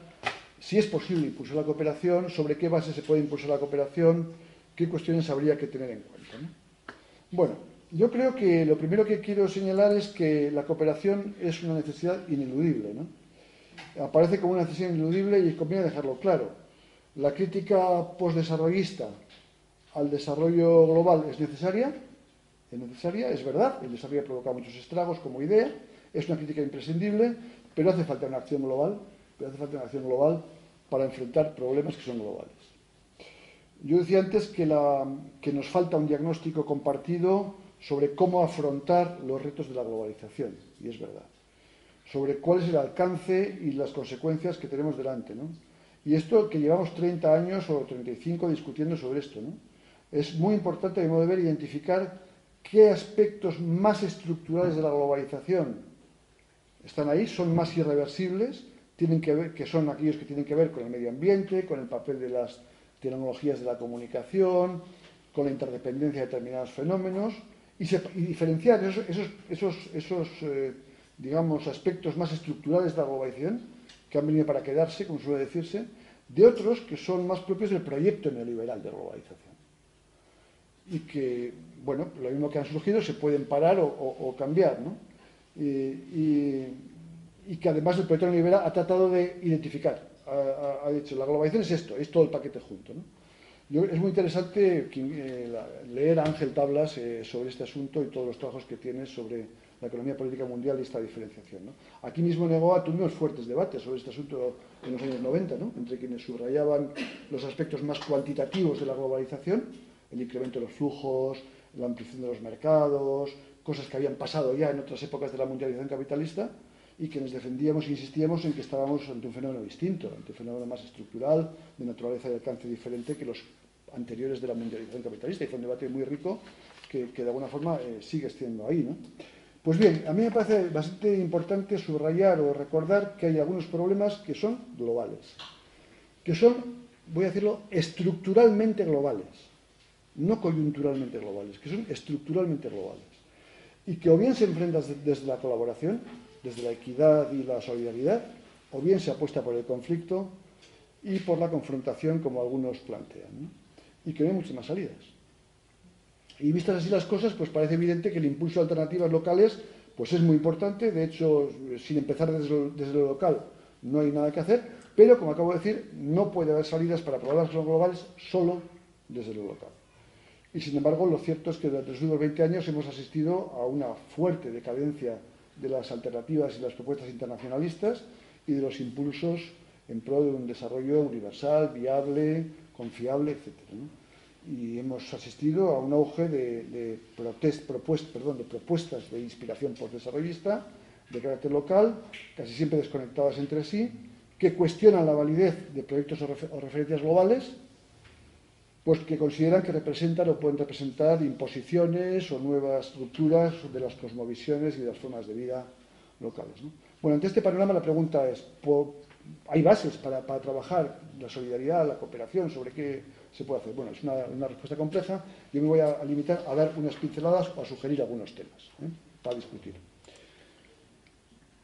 si es posible impulsar la cooperación, sobre qué base se puede impulsar la cooperación, cuestiones habría que tener en cuenta. Bueno, yo creo que lo primero que quiero señalar es que la cooperación es una necesidad ineludible. Aparece como una necesidad ineludible y conviene dejarlo claro. La crítica postdesarrollista al desarrollo global es necesaria, es necesaria, es verdad, el desarrollo ha provocado muchos estragos como idea, es una crítica imprescindible, pero hace falta una acción global, pero hace falta una acción global para enfrentar problemas que son globales. Yo decía antes que, nos falta un diagnóstico compartido sobre cómo afrontar los retos de la globalización, y es verdad, sobre cuál es el alcance y las consecuencias que tenemos delante. ¿no? Y esto que llevamos 30 años o 35 discutiendo sobre esto. ¿no? Es muy importante, mi modo de ver, identificar qué aspectos más estructurales de la globalización están ahí, son más irreversibles, tienen que, ver, que son aquellos que tienen que ver con el medio ambiente, con el papel de las tecnologías de la comunicación, con la interdependencia de determinados fenómenos, y, diferenciar esos, esos, eh, digamos, aspectos más estructurales de la globalización, que han venido para quedarse, como suele decirse, de otros que son más propios del proyecto neoliberal de globalización. Y que, bueno, lo mismo que han surgido se pueden parar o, cambiar, ¿no? Y, que además el proyecto neoliberal ha tratado de identificar, ha, dicho, la globalización es esto, es todo el paquete junto, ¿no? es muy interesante eh, leer a Ángel Tablas eh, sobre este asunto y todos los trabajos que tiene sobre la economía política mundial y esta diferenciación. Aquí mismo en EGOA tuvimos fuertes debates sobre este asunto en los años 90, entre quienes subrayaban los aspectos más cuantitativos de la globalización, el incremento de los flujos, la ampliación de los mercados, cosas que habían pasado ya en otras épocas de la mundialización capitalista, y que nos defendíamos e insistíamos en que estábamos ante un fenómeno distinto, ante un fenómeno más estructural, de naturaleza y alcance diferente que los anteriores de la mundialización capitalista y fue un debate muy rico que, de alguna forma eh, sigue siendo ahí. ¿no? Pues bien, a mí me parece bastante importante subrayar o recordar que hay algunos problemas que son globales, que son, voy a decirlo, estructuralmente globales, no coyunturalmente globales, que son estructuralmente globales, y que o bien se enfrentan desde la colaboración, desde la equidad y la solidaridad, o bien se apuesta por el conflicto y por la confrontación, como algunos plantean. y que no hay muchas más salidas. Y vistas así las cosas, pues parece evidente que el impulso de alternativas locales pues es muy importante. De hecho, sin empezar desde lo, local, no hay nada que hacer. Pero, como acabo de decir, no puede haber salidas para problemas globales solo desde lo local. Y, sin embargo, lo cierto es que durante los últimos 20 años hemos asistido a una fuerte decadencia de las alternativas y las propuestas internacionalistas y de los impulsos en pro de un desarrollo universal, viable, confiable, etc. Y hemos asistido a un auge de, propuestas de inspiración postdesarrollista, de carácter local, casi siempre desconectadas entre sí, que cuestionan la validez de proyectos o, referencias globales, pues que consideran que representan o pueden representar imposiciones o nuevas estructuras de las cosmovisiones y de las formas de vida locales. Bueno, ante este panorama la pregunta es, hay bases para, trabajar la solidaridad, la cooperación, sobre qué se puede hacer. Bueno, es una, respuesta compleja. Yo me voy a, limitar a dar unas pinceladas o a sugerir algunos temas ¿eh? para discutir.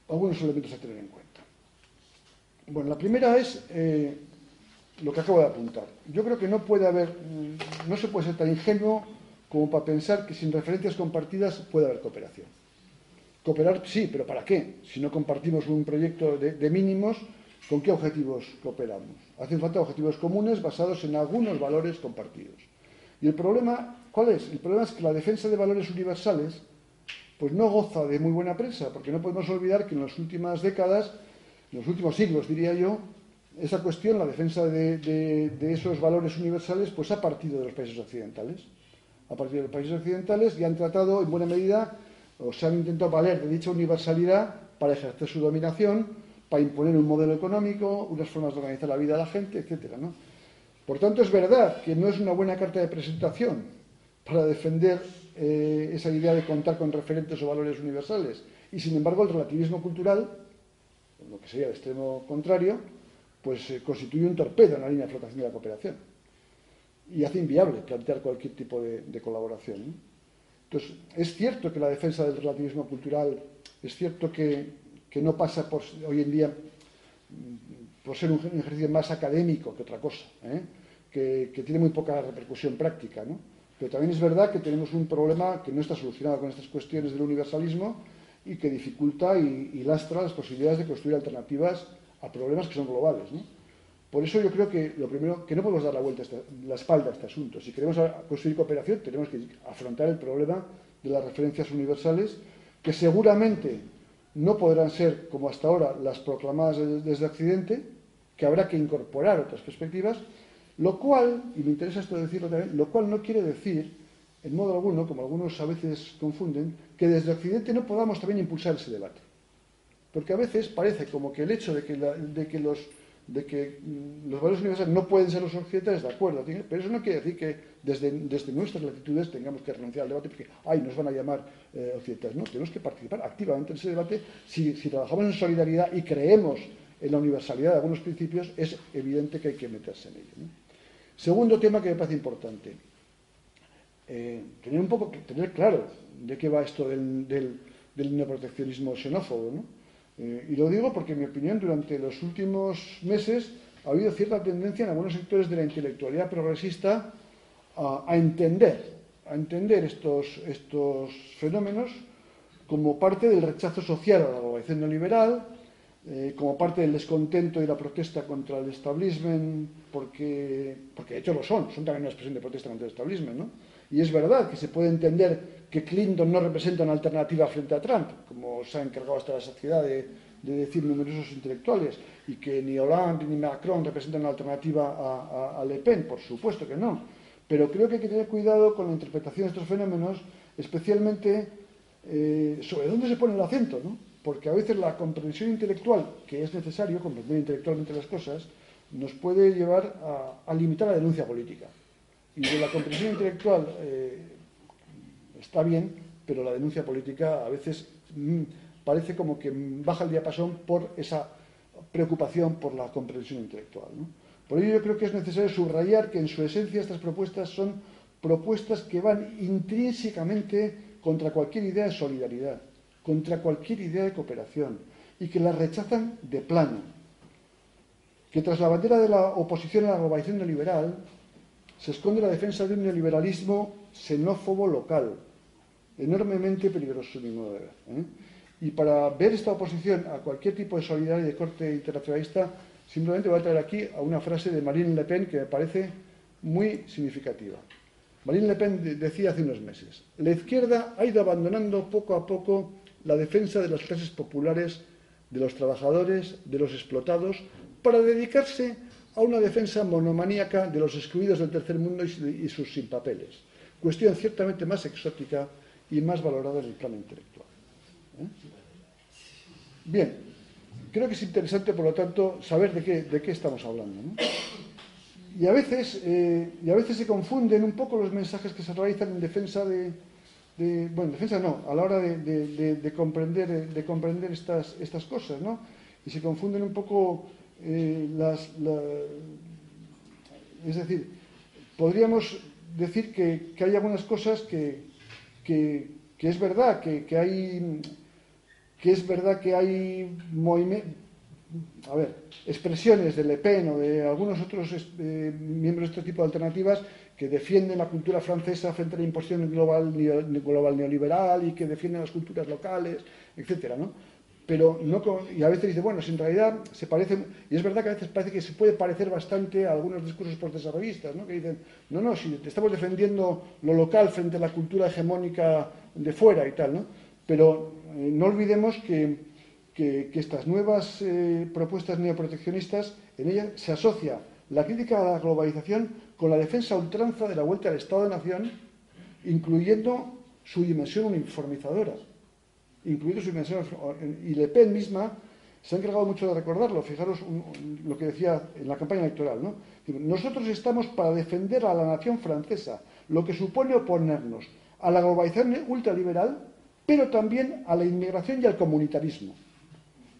Algunos elementos a tener en cuenta. Bueno, la primera es eh, lo que acabo de apuntar. Yo creo que no puede haber, no se puede ser tan ingenuo como para pensar que sin referencias compartidas puede haber cooperación. Cooperar sí, pero ¿para qué? Si no compartimos un proyecto de mínimos, ¿Con qué objetivos cooperamos? Hacen falta objetivos comunes basados en algunos valores compartidos. ¿Y el problema cuál es? El problema es que la defensa de valores universales pues no goza de muy buena prensa, porque no podemos olvidar que en las últimas décadas, en los últimos siglos diría yo, esa cuestión, la defensa de, esos valores universales, pues ha partido de los países occidentales. Ha partido de los países occidentales y han tratado en buena medida, o se han intentado valer de dicha universalidad para ejercer su dominación para imponer un modelo económico, unas formas de organizar la vida de la gente, etc. Por tanto, es verdad que no es una buena carta de presentación para defender eh, esa idea de contar con referentes o valores universales. Y, sin embargo, el relativismo cultural, lo que sería el extremo contrario, pues eh, constituye un torpedo en la línea de flotación de la cooperación. Y hace inviable plantear cualquier tipo de, colaboración. Entonces, es cierto que la defensa del relativismo cultural, es cierto que que no pasa por hoy en día por ser un ejercicio más académico que otra cosa, ¿eh? que, que, tiene muy poca repercusión práctica. ¿no? Pero también es verdad que tenemos un problema que no está solucionado con estas cuestiones del universalismo y que dificulta y, y lastra las posibilidades de construir alternativas a problemas que son globales. Por eso yo creo que lo primero, que no podemos dar la vuelta, la espalda a este asunto. Si queremos construir cooperación, tenemos que afrontar el problema de las referencias universales, que seguramente no podrán ser, como hasta ahora, las proclamadas desde Occidente, que habrá que incorporar otras perspectivas, lo cual, y me interesa esto decirlo también, lo cual no quiere decir, en modo alguno, como algunos a veces confunden, que desde Occidente no podamos también impulsar ese debate. Porque a veces parece como que el hecho de que, mm, los valores universales no pueden ser los occidentales, de acuerdo, pero eso no quiere decir que desde, nuestras latitudes tengamos que renunciar al debate porque, ay, nos van a llamar eh, occidentales. No, tenemos que participar activamente en ese debate. Si, trabajamos en solidaridad y creemos en la universalidad de algunos principios, es evidente que hay que meterse en ello. Segundo tema que me parece importante, eh, tener un poco, tener claro de qué va esto del, del, del neoproteccionismo xenófobo, ¿no? Eh, y lo digo porque, en mi opinión, durante los últimos meses ha habido cierta tendencia en algunos sectores de la intelectualidad progresista a, entender, a entender estos, estos, fenómenos como parte del rechazo social a la globalización neoliberal, eh, como parte del descontento y la protesta contra el establishment, porque, porque de hecho lo son, son también una expresión de protesta contra el establishment, ¿no? Y es verdad que se puede entender que Clinton no representa una alternativa frente a Trump, como se ha encargado hasta la sociedad de, de decir numerosos intelectuales, y que ni Hollande ni Macron representan una alternativa a, Le Pen, por supuesto que no. Pero creo que hay que tener cuidado con la interpretación de estos fenómenos, especialmente eh, sobre dónde se pone el acento, ¿no? Porque a veces la comprensión intelectual, que es necesario comprender intelectualmente las cosas, nos puede llevar a limitar la denuncia política. Y de la comprensión intelectual eh, está bien, pero la denuncia política a veces mmm, parece como que baja el diapasón por esa preocupación por la comprensión intelectual. Por ello yo creo que es necesario subrayar que en su esencia estas propuestas son propuestas que van intrínsecamente contra cualquier idea de solidaridad, contra cualquier idea de cooperación, y que las rechazan de plano. Que tras la bandera de la oposición a la globalización neoliberal, se esconde la defensa de un neoliberalismo xenófobo local, enormemente peligroso, mi modo de ver. Y para ver esta oposición a cualquier tipo de solidaridad y de corte internacionalista, simplemente voy a traer aquí a una frase de Marine Le Pen que me parece muy significativa. Marine Le Pen decía hace unos meses, la izquierda ha ido abandonando poco a poco la defensa de las clases populares, de los trabajadores, de los explotados, para dedicarse a una defensa monomaníaca de los excluidos del tercer mundo y sus sin papeles, cuestión ciertamente más exótica y más valorada en el plano intelectual. ¿Eh? Bien, creo que es interesante, por lo tanto, saber de qué, estamos hablando. Y, a veces, eh, y a veces se confunden un poco los mensajes que se realizan en defensa de, de bueno, defensa no, a la hora de, de, de comprender, de comprender estas cosas, ¿no? Y se confunden un poco eh, es decir, podríamos decir que, que hay algunas cosas que, que, que es verdad, que, que, hay que es verdad que hay a ver, expresiones de Le Pen o de algunos otros eh, miembros de este tipo de alternativas que defienden la cultura francesa frente a la imposición global, global neoliberal y que defienden las culturas locales, etcétera, ¿no? Pero no con, y a veces dice, bueno, si en realidad se parece, y es verdad que a veces parece que se puede parecer bastante a algunos discursos postdesarrollistas, ¿no? que dicen, no, no, si estamos defendiendo lo local frente a la cultura hegemónica de fuera y tal, ¿no? pero eh, no olvidemos que, que, estas nuevas eh, propuestas neoproteccionistas, en ellas se asocia la crítica a la globalización con la defensa ultranza de la vuelta al Estado de Nación, incluyendo su dimensión uniformizadora incluido su dimensión. Y Le Pen misma se ha encargado mucho de recordarlo. Fijaros lo que decía en la campaña electoral. ¿no? Nosotros estamos para defender a la nación francesa, lo que supone oponernos a la globalización ultraliberal, pero también a la inmigración y al comunitarismo.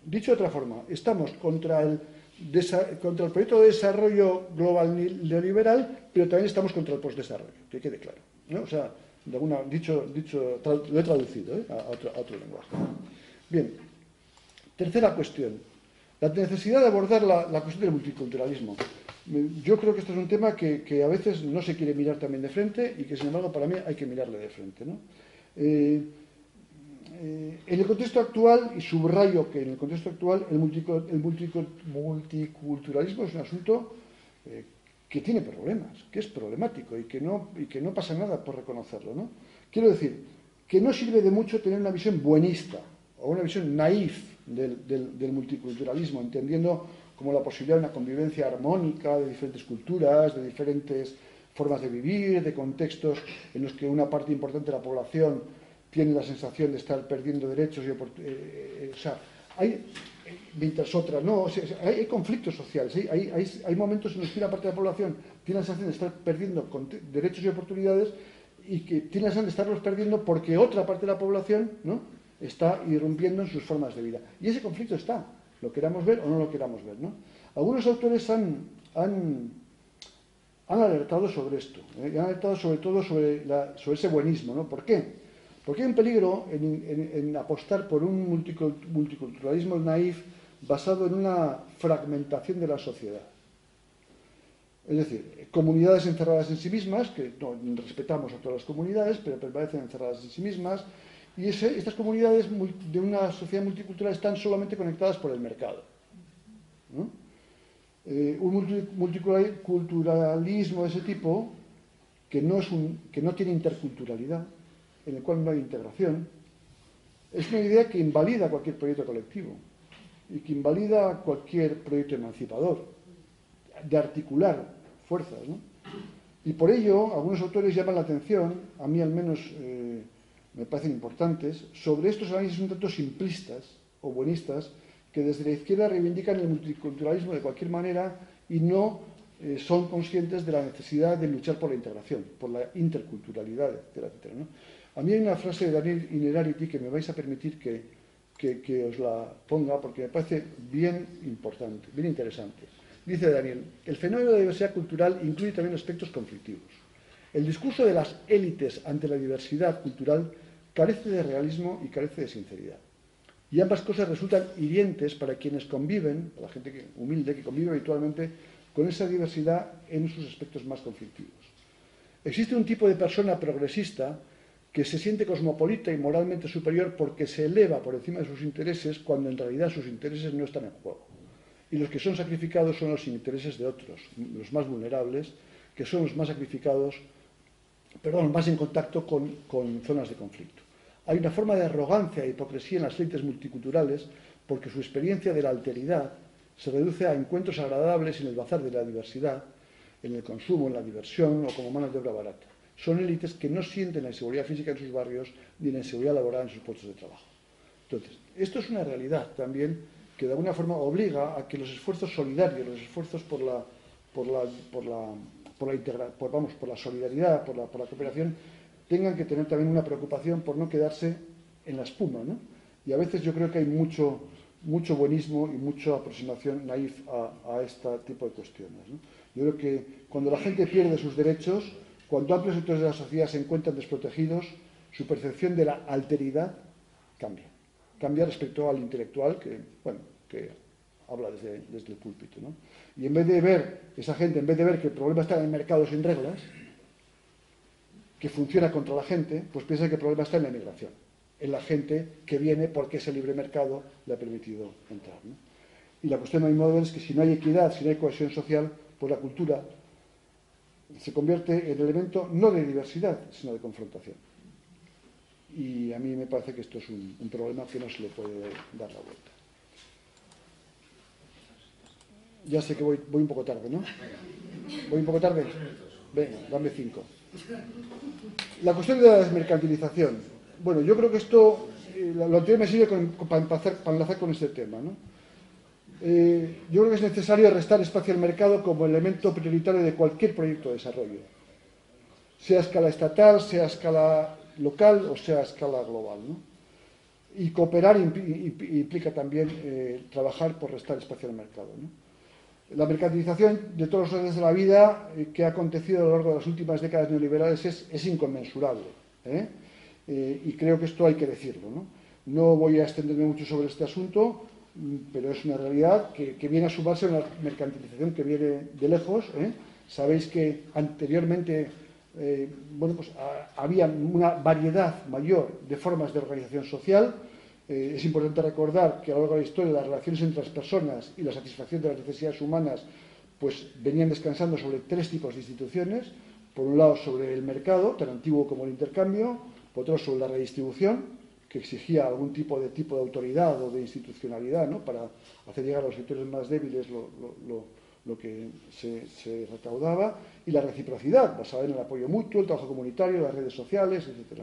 Dicho de otra forma, estamos contra el, contra el proyecto de desarrollo global neoliberal, pero también estamos contra el postdesarrollo, que quede claro. ¿no? O sea, de alguna, dicho, dicho, lo he traducido ¿eh? a, otro, a, otro, lenguaje. Bien, tercera cuestión. La necesidad de abordar la, cuestión del multiculturalismo. Yo creo que esto es un tema que, a veces no se quiere mirar también de frente y que, sin embargo, para mí hay que mirarle de frente. Eh, eh, en el contexto actual, y subrayo que en el contexto actual, el, multiculturalismo es un asunto eh, que tiene problemas, que es problemático y que no, y que no pasa nada por reconocerlo. ¿no? Quiero decir que no sirve de mucho tener una visión buenista o una visión naif del, multiculturalismo, entendiendo como la posibilidad de una convivencia armónica de diferentes culturas, de diferentes formas de vivir, de contextos en los que una parte importante de la población tiene la sensación de estar perdiendo derechos y oportunidades. Eh, eh, o sea, hay, mientras otras no, hay, conflictos sociales, hay, hay, momentos en los que una parte de la población tiene la sensación de estar perdiendo derechos y oportunidades y que tiene la sensación de estarlos perdiendo porque otra parte de la población ¿no? está irrumpiendo en sus formas de vida. Y ese conflicto está, lo queramos ver o no lo queramos ver. ¿no? Algunos autores han, han, han alertado sobre esto, ¿eh? han alertado sobre todo sobre, la, sobre ese buenismo. ¿no? ¿Por qué? Porque hay un peligro en, apostar por un multiculturalismo naif basado en una fragmentación de la sociedad. Es decir, comunidades encerradas en sí mismas, que respetamos a todas las comunidades, pero permanecen encerradas en sí mismas, y estas comunidades de una sociedad multicultural están solamente conectadas por el mercado. Eh, un multiculturalismo de ese tipo, no, que no tiene interculturalidad, en el cual no hay integración, es una idea que invalida cualquier proyecto colectivo y que invalida cualquier proyecto emancipador, de articular fuerzas. Y por ello, algunos autores llaman la atención, a mí al menos eh, me parecen importantes, sobre estos análisis un tanto simplistas o buenistas que desde la izquierda reivindican el multiculturalismo de cualquier manera y no eh, son conscientes de la necesidad de luchar por la integración, por la interculturalidad, etc. A mí hay una frase de Daniel Inerarity que me vais a permitir que, os la ponga porque me parece bien importante, bien interesante. Dice Daniel, el fenómeno de diversidad cultural incluye también aspectos conflictivos. El discurso de las élites ante la diversidad cultural carece de realismo y carece de sinceridad. Y ambas cosas resultan hirientes para quienes conviven, para la gente humilde que convive habitualmente con esa diversidad en sus aspectos más conflictivos. Existe un tipo de persona progresista que se siente cosmopolita y moralmente superior porque se eleva por encima de sus intereses cuando en realidad sus intereses no están en juego. Y los que son sacrificados son los intereses de otros, los más vulnerables, que son los más sacrificados, perdón, más en contacto con, con zonas de conflicto. Hay una forma de arrogancia e hipocresía en las élites multiculturales porque su experiencia de la alteridad se reduce a encuentros agradables en el bazar de la diversidad, en el consumo, en la diversión o como manos de obra barata. Son élites que no sienten la inseguridad física en sus barrios ni la inseguridad laboral en sus puestos de trabajo. Entonces, esto es una realidad también que de alguna forma obliga a que los esfuerzos solidarios, los esfuerzos por la, por la, por la, por la, vamos, por la solidaridad, por la, por la cooperación, tengan que tener también una preocupación por no quedarse en la espuma. ¿no? Y a veces yo creo que hay mucho, mucho buenismo y mucha aproximación naif a, este tipo de cuestiones. Yo creo que cuando la gente pierde sus derechos, cuando amplios sectores de la sociedad se encuentran desprotegidos, su percepción de la alteridad cambia. Cambia respecto al intelectual que, bueno, que habla desde, el púlpito. Y en vez de ver, esa gente, en vez de ver que el problema está en el mercado sin reglas, que funciona contra la gente, pues piensa que el problema está en la inmigración, en la gente que viene porque ese libre mercado le ha permitido entrar. Y la cuestión de modo es que si no hay equidad, si no hay cohesión social, pues la cultura se convierte en elemento no de diversidad, sino de confrontación. Y a mí me parece que esto es un, problema que no se le puede dar la vuelta. Ya sé que voy, voy un poco tarde, ¿no? ¿Voy un poco tarde? Venga, dame cinco. La cuestión de la desmercantilización. Bueno, yo creo que esto, eh, lo anterior me sirve para, enlazar, con este tema. ¿no? Eh, yo creo que es necesario restar espacio al mercado como elemento prioritario de cualquier proyecto de desarrollo, sea a escala estatal, sea a escala local o sea a escala global. ¿no? Y cooperar implica también eh, trabajar por restar espacio al mercado. ¿no? La mercantilización de todos los órdenes de la vida eh, que ha acontecido a lo largo de las últimas décadas neoliberales es, inconmensurable. ¿eh? Eh, y creo que esto hay que decirlo. ¿no? voy a extenderme mucho sobre este asunto. Pero es una realidad que, viene a su base una mercantilización que viene de lejos. ¿eh? Sabéis que anteriormente eh, bueno, pues, había una variedad mayor de formas de organización social. Eh, es importante recordar que a lo largo de la historia las relaciones entre las personas y la satisfacción de las necesidades humanas pues, venían descansando sobre tres tipos de instituciones. Por un lado, sobre el mercado, tan antiguo como el intercambio, por otro, sobre la redistribución, que exigía algún tipo de tipo de autoridad o de institucionalidad ¿no? para hacer llegar a los sectores más débiles lo, que se, recaudaba, y la reciprocidad, basada en el apoyo mutuo, el trabajo comunitario, las redes sociales, etc.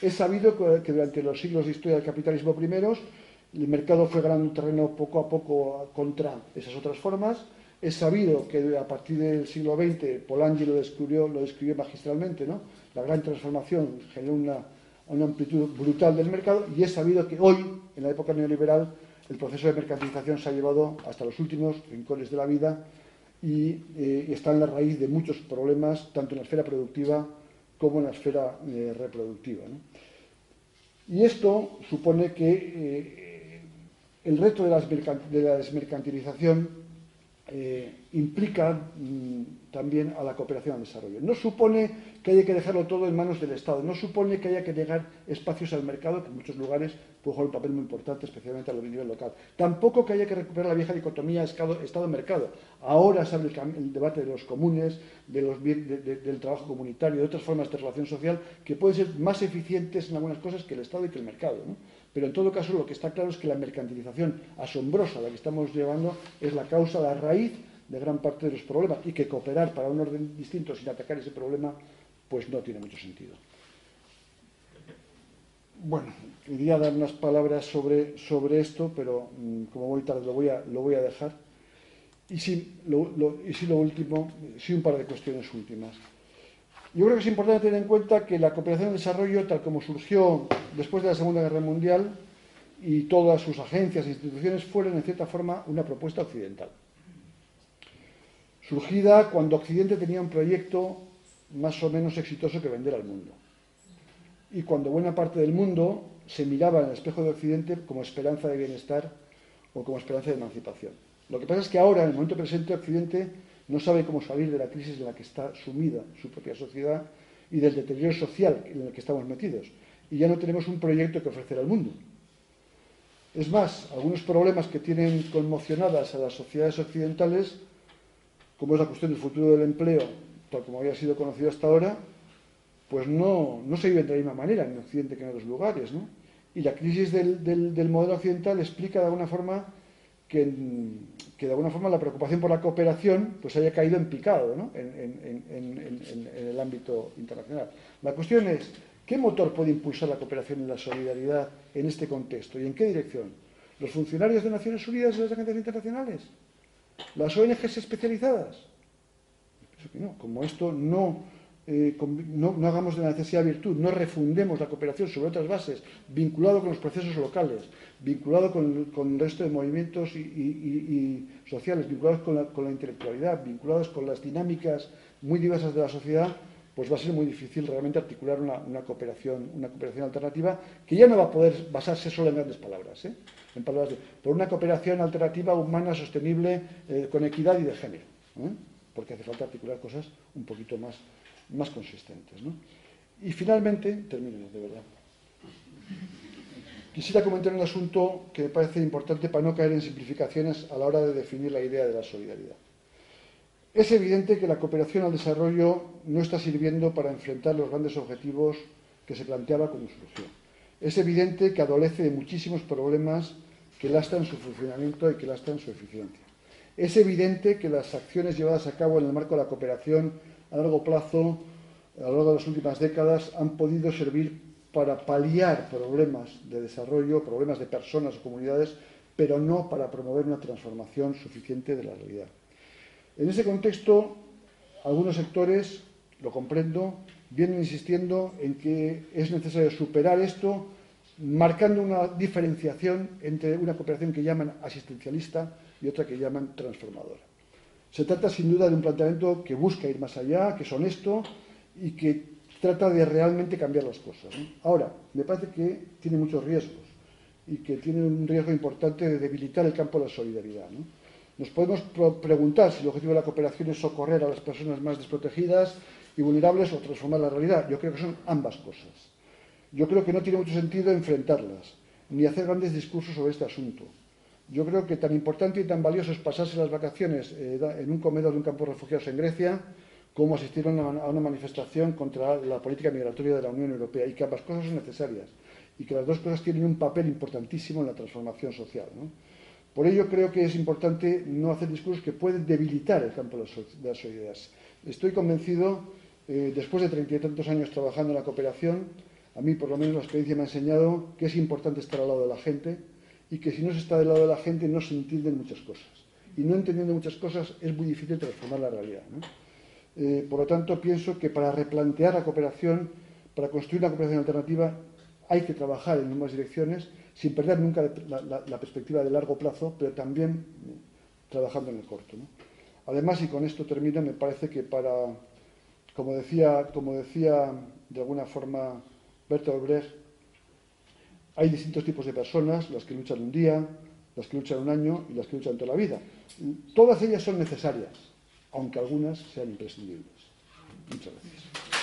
Es sabido que durante los siglos de historia del capitalismo primeros, el mercado fue ganando terreno poco a poco contra esas otras formas. Es sabido que a partir del siglo XX, Polanyi lo descubrió, lo describió magistralmente, ¿no? la gran transformación generó una una amplitud brutal del mercado y es sabido que hoy, en la época neoliberal, el proceso de mercantilización se ha llevado hasta los últimos rincones de la vida y eh, está en la raíz de muchos problemas, tanto en la esfera productiva como en la esfera eh, reproductiva. Y esto supone que eh, el reto de, la desmercantilización implica mm, también a la cooperación al desarrollo. No supone que haya que dejarlo todo en manos del Estado. No supone que haya que llegar espacios al mercado, que en muchos lugares puede un papel muy importante, especialmente a nivel local. Tampoco que haya que recuperar la vieja dicotomía Estado-mercado. Ahora se abre el, debate de los comunes, del trabajo comunitario, de otras formas de relación social, que pueden ser más eficientes en algunas cosas que el Estado y que el mercado. Pero en todo caso lo que está claro es que la mercantilización asombrosa, la que estamos llevando, es la causa, la raíz de gran parte de los problemas y que cooperar para un orden distinto sin atacar ese problema pues no tiene mucho sentido. Bueno, quería dar unas palabras sobre, sobre esto, pero mm, como voy tarde lo voy a, lo voy a dejar. Y sí, lo, y sí, lo último, sí un par de cuestiones últimas. Yo creo que es importante tener en cuenta que la cooperación de desarrollo, tal como surgió después de la Segunda Guerra Mundial, y todas sus agencias e instituciones fueron, en cierta forma, una propuesta occidental. Surgida cuando Occidente tenía un proyecto más o menos exitoso que vender al mundo. Y cuando buena parte del mundo se miraba en el espejo de Occidente como esperanza de bienestar o como esperanza de emancipación. Lo que pasa es que ahora, en el momento presente, Occidente no sabe cómo salir de la crisis en la que está sumida su propia sociedad y del deterioro social en el que estamos metidos. Y ya no tenemos un proyecto que ofrecer al mundo. Es más, algunos problemas que tienen conmocionadas a las sociedades occidentales, como es la cuestión del futuro del empleo tal como había sido conocido hasta ahora, pues no, no se vive de la misma manera en Occidente que en otros lugares. ¿no? Y la crisis del, del, modelo occidental explica de alguna forma que, que, de alguna forma la preocupación por la cooperación pues haya caído en picado ¿no? en, en, en, el ámbito internacional. La cuestión es, ¿qué motor puede impulsar la cooperación y la solidaridad en este contexto y en qué dirección? ¿Los funcionarios de Naciones Unidas y las agencias internacionales? ¿Las ONGs especializadas? Como esto eh, no, no, hagamos de la necesidad virtud, no refundemos la cooperación sobre otras bases, vinculado con los procesos locales, vinculado con, el resto de movimientos y, sociales, vinculados con la, intelectualidad, vinculados con las dinámicas muy diversas de la sociedad, pues va a ser muy difícil realmente articular una, cooperación, una cooperación alternativa que ya no va a poder basarse solo en grandes palabras, ¿eh? En palabras por una cooperación alternativa humana, sostenible, eh, con equidad y de género porque hace falta articular cosas un poquito más, más consistentes. Y finalmente, termino de verdad. Quisiera comentar un asunto que me parece importante para no caer en simplificaciones a la hora de definir la idea de la solidaridad. Es evidente que la cooperación al desarrollo no está sirviendo para enfrentar los grandes objetivos que se planteaba cuando surgió. Es evidente que adolece de muchísimos problemas que lastran su funcionamiento y que lastran su eficiencia. Es evidente que las acciones llevadas a cabo en el marco de la cooperación a largo plazo, a lo largo de las últimas décadas, han podido servir para paliar problemas de desarrollo, problemas de personas o comunidades, pero no para promover una transformación suficiente de la realidad. En ese contexto, algunos sectores, lo comprendo, vienen insistiendo en que es necesario superar esto, marcando una diferenciación entre una cooperación que llaman asistencialista y otra que llaman transformadora. Se trata sin duda de un planteamiento que busca ir más allá, que es honesto y que trata de realmente cambiar las cosas. Ahora, me parece que tiene muchos riesgos y que tiene un riesgo importante de debilitar el campo de la solidaridad. Nos podemos preguntar si el objetivo de la cooperación es socorrer a las personas más desprotegidas y vulnerables o transformar la realidad. Yo creo que son ambas cosas. Yo creo que no tiene mucho sentido enfrentarlas, ni hacer grandes discursos sobre este asunto. Yo creo que tan importante y tan valioso es pasarse las vacaciones eh, en un comedor de un campo de refugiados en Grecia como asistir a una, manifestación contra la política migratoria de la Unión Europea y que ambas cosas son necesarias y que las dos cosas tienen un papel importantísimo en la transformación social. Por ello creo que es importante no hacer discursos que pueden debilitar el campo de las solidaridades. Estoy convencido, eh, después de treinta y tantos años trabajando en la cooperación, a mí por lo menos la experiencia me ha enseñado que es importante estar al lado de la gente y que si no se está del lado de la gente no se entienden muchas cosas. Y no entendiendo muchas cosas es muy difícil transformar la realidad. Eh, por lo tanto, pienso que para replantear la cooperación, para construir una cooperación alternativa, hay que trabajar en nuevas direcciones sin perder nunca la, perspectiva de largo plazo, pero también trabajando en el corto. Además, y con esto termino, me parece que para, como decía, como decía de alguna forma Bertolt Brecht, hay distintos tipos de personas, las que luchan un día, las que luchan un año y las que luchan toda la vida. Todas ellas son necesarias, aunque algunas sean imprescindibles. Muchas gracias.